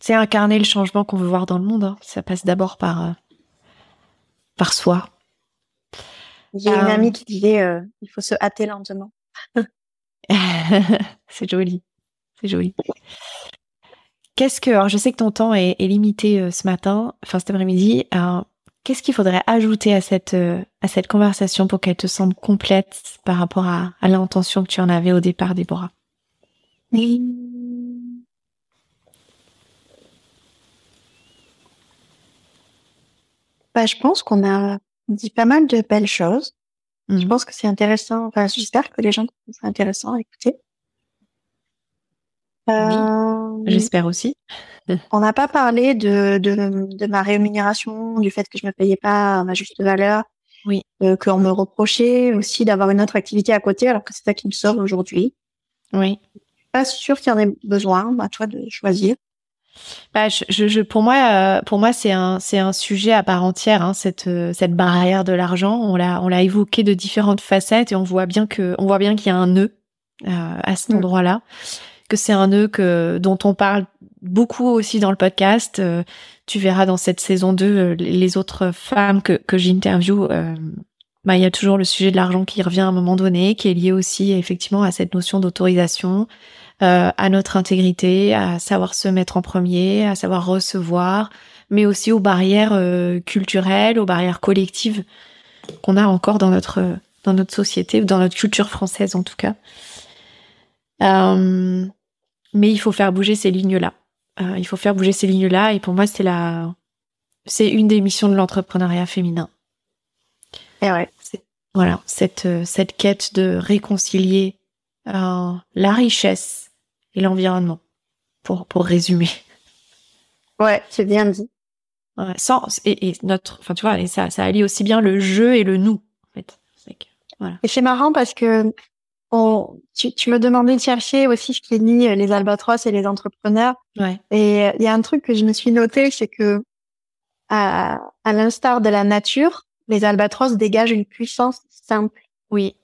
C'est incarner le changement qu'on veut voir dans le monde. Hein. Ça passe d'abord par euh, par soi. J'ai une amie qui disait euh, il faut se hâter lentement. c'est joli, c'est joli. Qu'est-ce que, alors je sais que ton temps est, limité euh, ce matin, enfin cet après-midi. Qu'est-ce qu'il faudrait ajouter à cette euh, à cette conversation pour qu'elle te semble complète par rapport à, à l'intention que tu en avais au départ, Déborah? Bah, je pense qu'on a dit pas mal de belles choses. Je mmh. pense que c'est intéressant. Enfin, j'espère que les gens trouvent ça intéressant à écouter. Euh, j'espère aussi. On n'a pas parlé de, de, de, ma rémunération, du fait que je me payais pas ma juste valeur. Oui. Euh, qu'on me reprochait aussi d'avoir une autre activité à côté, alors que c'est ça qui me sort aujourd'hui. Oui. Pas sûre qu'il y en ait besoin. À toi de choisir. Bah, je, je, pour moi, euh, pour moi, c'est un, c'est un sujet à part entière. Hein, cette, euh, cette barrière de l'argent, on l'a, on l'a évoqué de différentes facettes et on voit bien que, on voit bien qu'il y a un nœud euh, à cet mm. endroit-là, que c'est un nœud que dont on parle beaucoup aussi dans le podcast. tu verras dans cette saison 2 les autres femmes que que j'interview. bah, il y a toujours le sujet de l'argent qui revient à un moment donné, qui est lié aussi effectivement à cette notion d'autorisation, euh, à notre intégrité, à savoir se mettre en premier, à savoir recevoir, mais aussi aux barrières euh, culturelles, aux barrières collectives qu'on a encore dans notre dans notre société, dans notre culture française en tout cas. Euh, mais il faut faire bouger ces lignes-là. Il faut faire bouger ces lignes-là, et pour moi, c'est la, c'est une des missions de l'entrepreneuriat féminin. Et ouais. Voilà, cette cette quête de réconcilier la richesse et l'environnement, pour, pour résumer. Ouais, c'est bien dit. Ouais, sans, et, notre, enfin, tu vois, et ça, ça allie aussi bien le jeu et le nous, en fait. voilà. Et c'est marrant parce que on, tu, tu me demandais de chercher aussi ce qui lie les albatros et les entrepreneurs. Ouais. Et il y a un truc que je me suis noté, c'est que à, à l'instar de la nature, les albatros dégagent une puissance simple. Oui.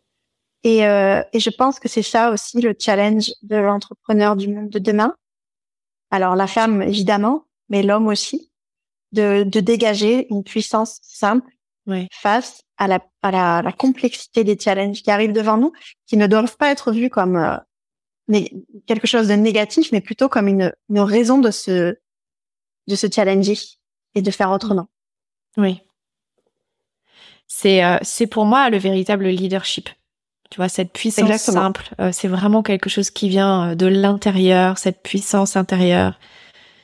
Et, euh, et je pense que c'est ça aussi le challenge de l'entrepreneur du monde de demain. Alors la femme évidemment, mais l'homme aussi, de, de dégager une puissance simple face à la, à la, la, complexité des challenges qui arrivent devant nous, qui ne doivent pas être vus comme euh, mais quelque chose de négatif, mais plutôt comme une, une raison de se de se challenger et de faire autrement. Oui. C'est euh, c'est pour moi le véritable leadership. Tu vois, cette puissance simple, euh, c'est vraiment quelque chose qui vient de l'intérieur, cette puissance intérieure.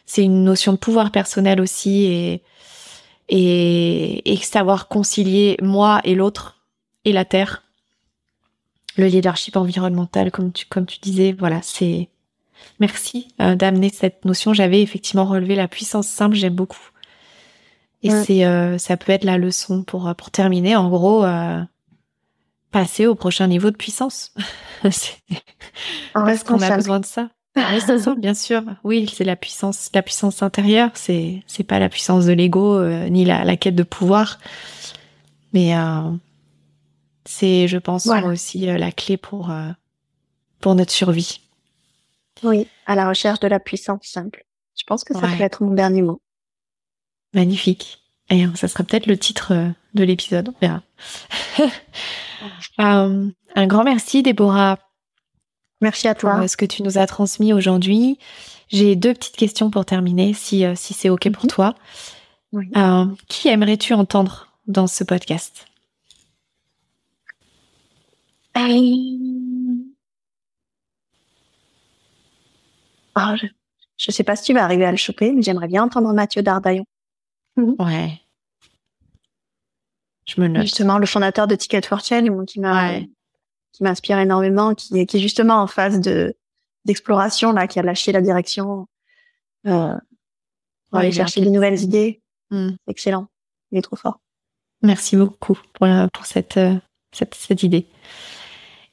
C'est une notion de pouvoir personnel aussi et, et, et savoir concilier moi et l'autre et la terre. Le leadership environnemental, comme tu, comme tu disais, voilà, c'est, merci euh, d'amener cette notion. J'avais effectivement relevé la puissance simple, j'aime beaucoup. Et c'est, ça peut être la leçon pour pour terminer. En gros, passer au prochain niveau de puissance. Parce qu'on a besoin de ça. bien sûr. Oui, c'est la puissance, la puissance intérieure. C'est c'est pas la puissance de l'ego euh, ni la, la, quête de pouvoir, mais euh, c'est, je pense, aussi euh, la clé pour pour notre survie. Oui, à la recherche de la puissance simple. Je pense que ça peut être mon dernier mot. Magnifique. Et ça sera peut-être le titre de l'épisode. On verra. un grand merci, Déborah, Merci à toi. Pour euh, ce que tu nous as transmis aujourd'hui. J'ai deux petites questions pour terminer, si, euh, si c'est OK pour mhm. toi. Euh, qui aimerais-tu entendre dans ce podcast? Ah, je ne sais pas si tu vas arriver à le choper, mais j'aimerais bien entendre Mathieu Dardaillon. Mhm. Ouais. Je me note. Justement, le fondateur de Ticket for Change, qui m'a qui m'inspire énormément, qui, qui est justement en phase de d'exploration là, qui a lâché la direction euh, pour aller chercher de nouvelles idées. Hmm. Excellent, il est trop fort. Merci beaucoup pour, pour cette, euh, cette, cette idée.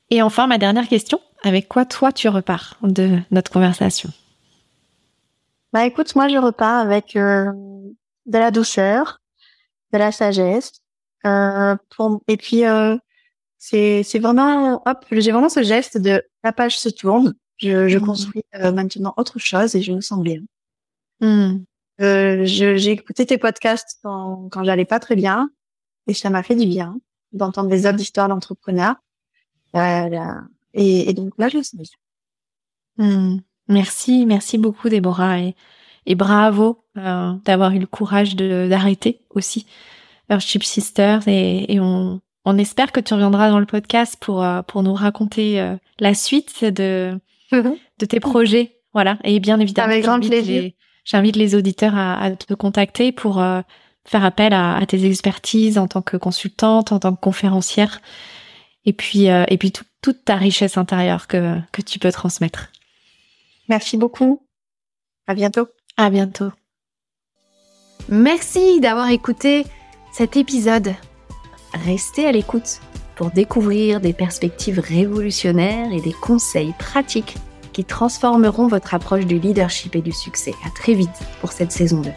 Et enfin, ma dernière question, avec quoi toi tu repars de notre conversation? Bah écoute, moi je repars avec euh, de la douceur, de la sagesse, euh, pour, et puis euh, c'est c'est vraiment hop j'ai vraiment ce geste de la page se tourne je, je mmh. construis euh, maintenant autre chose et je me sens bien mmh. euh, j'ai écouté tes podcasts quand quand j'allais pas très bien et ça m'a fait du bien d'entendre des autres histoires d'entrepreneurs et, et, donc là je suis mmh. merci merci beaucoup Déborah et, et bravo euh, d'avoir eu le courage de d'arrêter aussi Earthship Sisters et, et on on espère que tu reviendras dans le podcast pour, euh, pour nous raconter euh, la suite de, de tes projets. Voilà. Et bien évidemment, Avec grand plaisir. j'invite les auditeurs à, te contacter pour euh, faire appel à, tes expertises en tant que consultante, en tant que conférencière. Et puis, et puis toute ta richesse intérieure que, que tu peux transmettre. Merci beaucoup. À bientôt. À bientôt. Merci d'avoir écouté cet épisode restez à l'écoute pour découvrir des perspectives révolutionnaires et des conseils pratiques qui transformeront votre approche du leadership et du succès. À très vite pour cette saison 2.